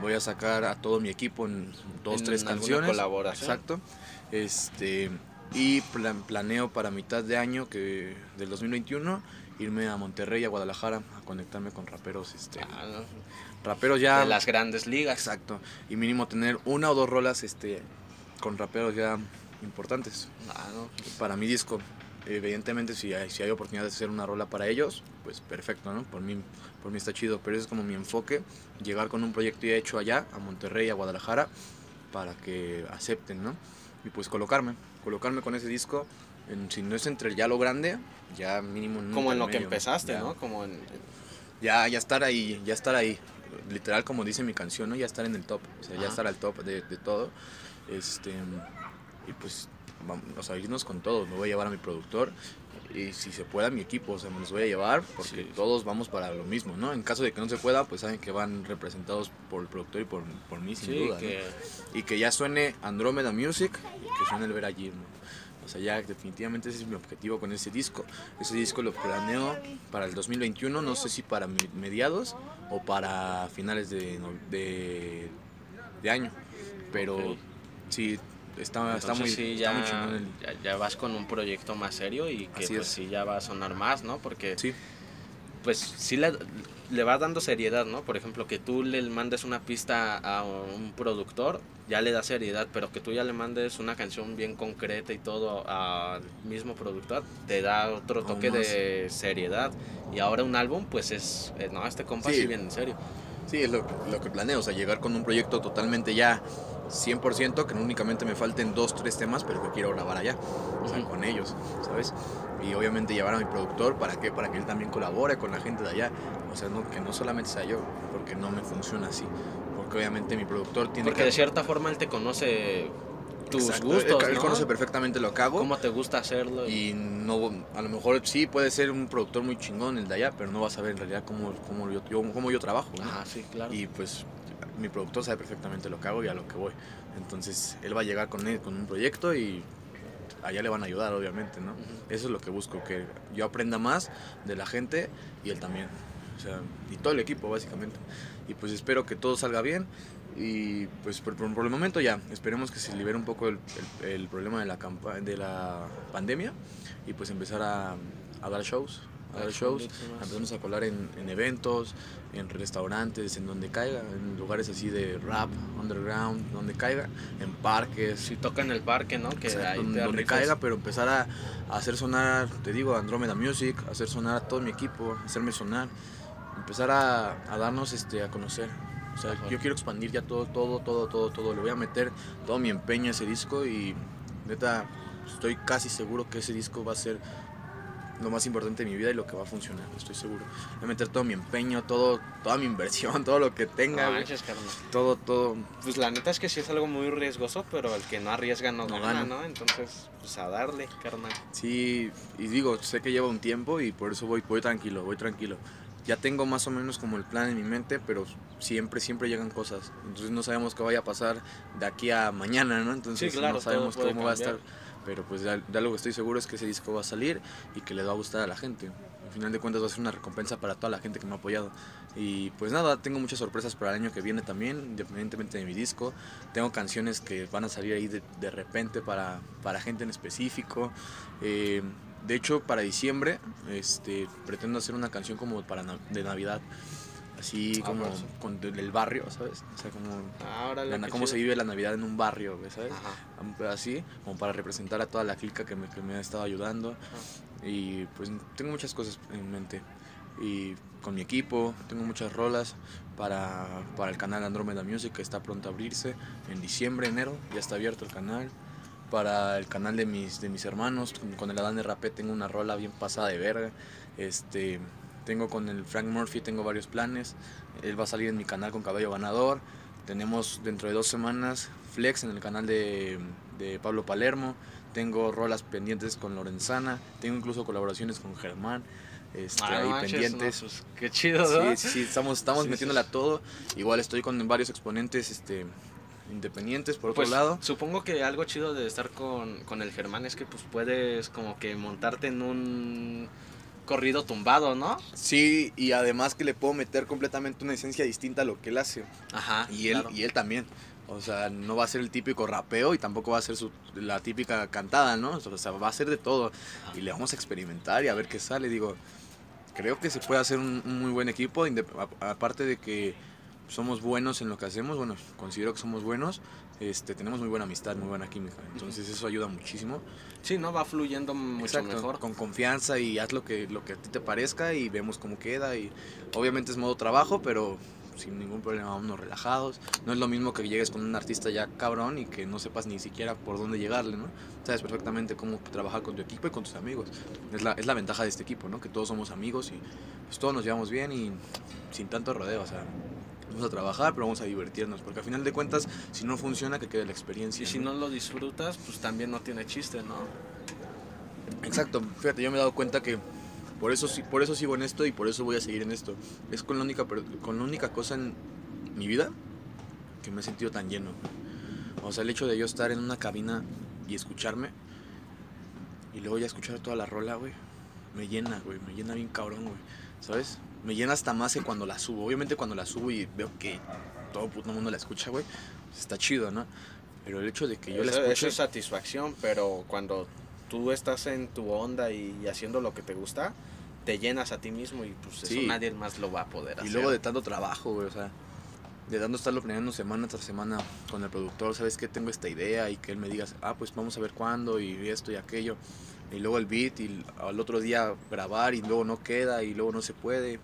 Voy a sacar a todo mi equipo en dos, En tres canciones. colaboración. Exacto. Este, y plan- planeo para mitad de año que del 2021 irme a Monterrey, a Guadalajara, a conectarme con raperos, este, Ah, raperos ya. de las grandes ligas. Exacto. Y mínimo tener una o dos rolas, este, con raperos ya importantes Ah, no, para mi disco. Evidentemente, si hay, si hay oportunidad de hacer una rola para ellos, pues perfecto, ¿no? Por mí, por mí está chido, pero ese es como mi enfoque, llegar con un proyecto ya hecho allá, a Monterrey, a Guadalajara, para que acepten, ¿no? Y pues colocarme, colocarme con ese disco, en- si no es entre el ya lo grande, ya mínimo como en lo que empezaste, ya. ¿no? Como en, Ya, ya estar ahí, ya estar ahí. Literal, como dice mi canción, ¿no? Ya estar en el top. O sea, ya estar al top de, de todo. Este. Y pues vamos, o sea, irnos con todo. Me voy a llevar a mi productor y si se pueda mi equipo, o sea, me los voy a llevar porque Sí. todos vamos para lo mismo, ¿no? En caso de que no se pueda, pues saben que van representados por el productor y por, por mí, sin Sí, duda. ¿no? Y que ya suene Andrómeda Music y que suene el ver allí, ¿no? O sea, ya definitivamente ese es mi objetivo con ese disco. Ese disco lo planeo para el 2021, no sé si para mediados o para finales de, de, de año. Pero sí, está, está, muy, sí, está ya, muy chingón el- ya, ya vas con un proyecto más serio y que Así pues es. sí ya va a sonar más, ¿no? Porque Sí, pues sí le, le va dando seriedad, ¿no? Por ejemplo, que tú le mandes una pista a un productor, ya le da seriedad, pero que tú ya le mandes una canción bien concreta y todo al mismo productor, te da otro toque de seriedad. Y ahora un álbum, pues es, eh, no, este compa sí, Sí. viene en serio. sí, es lo, lo que planeo, o sea, llegar con un proyecto totalmente ya 100%, que no únicamente me falten dos, tres temas, pero que quiero grabar allá, o sea, con ellos, ¿sabes? Y obviamente llevar a mi productor, ¿para qué? Para que él también colabore con la gente de allá, o sea, no, que no solamente sea yo, porque no me funciona así, porque obviamente mi productor tiene Porque que... de cierta forma él te conoce tus Exacto, gustos, él, él ¿no? conoce perfectamente lo que hago. cómo te gusta hacerlo. Y no, a lo mejor sí puede ser un productor muy chingón el de allá, pero no va a saber en realidad cómo, cómo, yo, cómo yo trabajo. ¿no? Ajá, sí, claro. Y pues mi productor sabe perfectamente lo que hago y a lo que voy. Entonces él va a llegar con, él, con un proyecto y allá le van a ayudar, obviamente, ¿no? Eso es lo que busco, que yo aprenda más de la gente y él también. O sea, y todo el equipo, básicamente. Y pues espero que todo salga bien. Y pues por, por- por el momento ya, esperemos que se libere un poco el, el- el problema de la, de la pandemia y pues empezar a, a dar shows. A dar shows, a empezarnos a colar en, en eventos, en restaurantes, en donde caiga, en lugares así de rap, underground, donde caiga, en parques, Si toca en el parque, ¿no? Que ahí donde, te donde rifas. caiga, pero empezar a, a hacer sonar, te digo, Andrómeda Music, hacer sonar a todo mi equipo, hacerme sonar, empezar a, a darnos este, a conocer. O sea, Ajá. yo quiero expandir ya todo, todo, todo, todo, todo. Le voy a meter todo mi empeño a ese disco y neta, estoy casi seguro que ese disco va a ser lo más importante de mi vida y lo que va a funcionar, estoy seguro. Voy a meter todo mi empeño, todo, toda mi inversión, todo lo que tenga, No manches, carnal. todo, todo. Pues la neta es que sí es algo muy riesgoso, pero el que no arriesga no, No gana, gana. ¿no? Entonces, pues a darle, carnal. Sí, y digo, sé que lleva un tiempo y por eso voy, voy tranquilo, voy tranquilo. Ya tengo más o menos como el plan en mi mente, pero siempre, siempre llegan cosas. Entonces no sabemos qué vaya a pasar de aquí a mañana, ¿no? Entonces Sí, claro, no sabemos cómo va a cambiar. estar. Pero pues de, de algo que estoy seguro es que ese disco va a salir y que le va a gustar a la gente. Al final de cuentas va a ser una recompensa para toda la gente que me ha apoyado. Y pues nada, tengo muchas sorpresas para el año que viene también, independientemente de mi disco. Tengo canciones que van a salir ahí de, de repente para, para gente en específico. Eh, de hecho, para diciembre este, pretendo hacer una canción como para de Navidad. Así Ah, como eso. con el barrio, ¿sabes? O sea, como Ahora la cómo se vive la Navidad en un barrio, ¿sabes? Ajá. Así, como para representar a toda la clica que me, que me ha estado ayudando. Y pues tengo muchas cosas en mente. Y con mi equipo, tengo muchas rolas para, para el canal Andrómeda Music que está pronto a abrirse en diciembre, enero, ya está abierto el canal. Para el canal de mis, de mis hermanos, con, con el Adán de Rapé tengo una rola bien pasada de verga. Este, tengo con el Frank Murphy, tengo varios planes. Él va a salir en mi canal con Cabello Ganador. Tenemos dentro de dos semanas Flex en el canal de, de Pablo Palermo. Tengo rolas pendientes con Lorenzana. Tengo incluso colaboraciones con Germán. Este, Ah, ahí manches, pendientes. no, pues, qué chido, ¿no? Sí, sí, sí, estamos, estamos Sí, sí, metiéndole a todo. Igual estoy con varios exponentes este, independientes por otro Pues, lado. Supongo que algo chido de estar con, con el Germán es que pues puedes como que montarte en un corrido tumbado, ¿no? Sí, y además que le puedo meter completamente una esencia distinta a lo que él hace. Ajá. Y él, claro. y él también. O sea, no va a ser el típico rapeo y tampoco va a ser su- la típica cantada, ¿no? O sea, va a ser de todo. Y le vamos a experimentar y a ver qué sale. Digo, creo que se puede hacer un, un muy buen equipo. Aparte de que somos buenos en lo que hacemos, bueno, considero que somos buenos. Este, tenemos muy buena amistad, muy buena química. Entonces eso ayuda muchísimo. Sí, ¿no? Va fluyendo mucho Exacto, mejor. Con confianza y haz lo que, lo que a ti te parezca y vemos cómo queda. Y obviamente es modo trabajo, pero sin ningún problema, vámonos relajados. No es lo mismo que llegues con un artista ya cabrón y que no sepas ni siquiera por dónde llegarle, ¿no? Sabes perfectamente cómo trabajar con tu equipo y con tus amigos. Es la, es la ventaja de este equipo, ¿no? Que todos somos amigos y pues todos nos llevamos bien y sin tanto rodeo, o sea, vamos a trabajar, pero vamos a divertirnos, porque al final de cuentas, si no funciona, que quede la experiencia. Y si no lo disfrutas, pues también no tiene chiste, ¿no? Exacto, fíjate, yo me he dado cuenta que por eso, por eso sigo en esto y por eso voy a seguir en esto. Es con la única, con la única cosa en mi vida que me he sentido tan lleno. O sea, el hecho de yo estar en una cabina y escucharme y luego ya escuchar toda la rola, güey, me llena, güey, me llena bien cabrón, güey, ¿sabes? Me llena hasta más que cuando la subo. Obviamente cuando la subo y veo que todo puto mundo la escucha, güey, pues está chido, ¿no? Pero el hecho de que yo la eso, escuche... eso es satisfacción, pero cuando tú estás en tu onda y, y haciendo lo que te gusta, te llenas a ti mismo y pues Sí. eso nadie más lo va a poder Y hacer. luego de tanto trabajo, güey, o sea, de tanto estarlo planeando semana tras semana con el productor, ¿sabes qué? Tengo esta idea y que él me diga, ah, pues vamos a ver cuándo y esto y aquello. Y luego el beat y al otro día grabar y luego no queda y luego no se puede.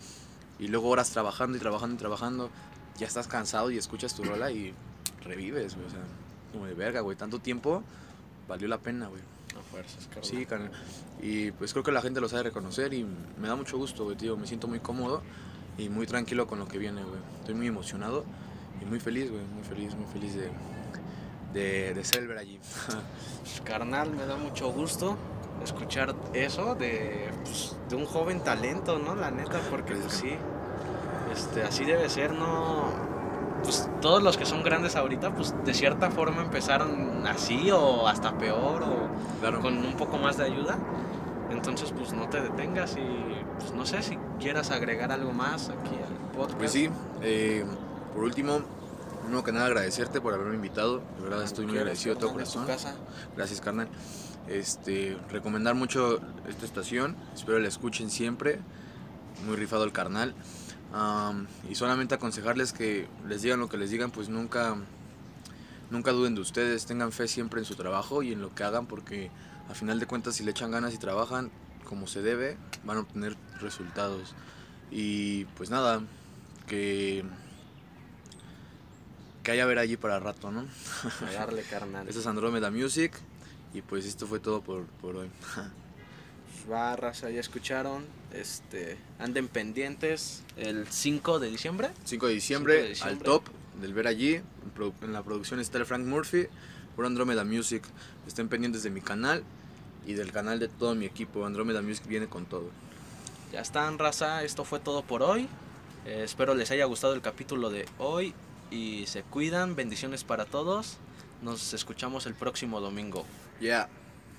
Y luego horas trabajando y trabajando y trabajando. Ya estás cansado y escuchas tu rola y revives, güey, o sea, como de verga, güey. Tanto tiempo valió la pena, güey. A fuerzas, carnal. Sí, carnal. Y pues creo que la gente lo sabe reconocer y me da mucho gusto, güey, tío. Me siento muy cómodo y muy tranquilo con lo que viene, güey. Estoy muy emocionado y muy feliz, güey. Muy feliz, muy feliz de, de, de allí. Carnal, me da mucho gusto escuchar eso de, pues, de un joven talento, ¿no? La neta, porque pues, Gracias, sí, este, así debe ser, ¿no? Pues todos los que son grandes ahorita, pues de cierta forma empezaron así o hasta peor o Claro. con un poco más de ayuda. Entonces, pues no te detengas y pues no sé si quieras agregar algo más aquí al podcast. Pues sí, eh, por último, no que nada agradecerte por haberme invitado. De verdad estoy muy agradecido de todo corazón. casa. Gracias, carnal. Este, recomendar mucho esta estación. Espero la escuchen siempre. Muy rifado el carnal. Am, y solamente aconsejarles que les digan lo que les digan, pues nunca, nunca duden de ustedes. Tengan fe siempre en su trabajo y en lo que hagan, porque a final de cuentas, si le echan ganas y trabajan como se debe, van a obtener resultados. Y pues nada, que, que haya ver allí para rato, ¿no? A darle carnal. Esto es Andromeda Music. Y pues esto fue todo por, por hoy. barras, ya escucharon. Este, anden pendientes el 5 de diciembre. 5 de diciembre, 5 de diciembre. al top del ver allí. En la producción está el Frank Murphy por Andromeda Music. Estén pendientes de mi canal y del canal de todo mi equipo. Andromeda Music viene con todo. Ya están, raza. Esto fue todo por hoy. Eh, espero les haya gustado el capítulo de hoy. Y se cuidan. Bendiciones para todos. Nos escuchamos el próximo domingo. Yeah.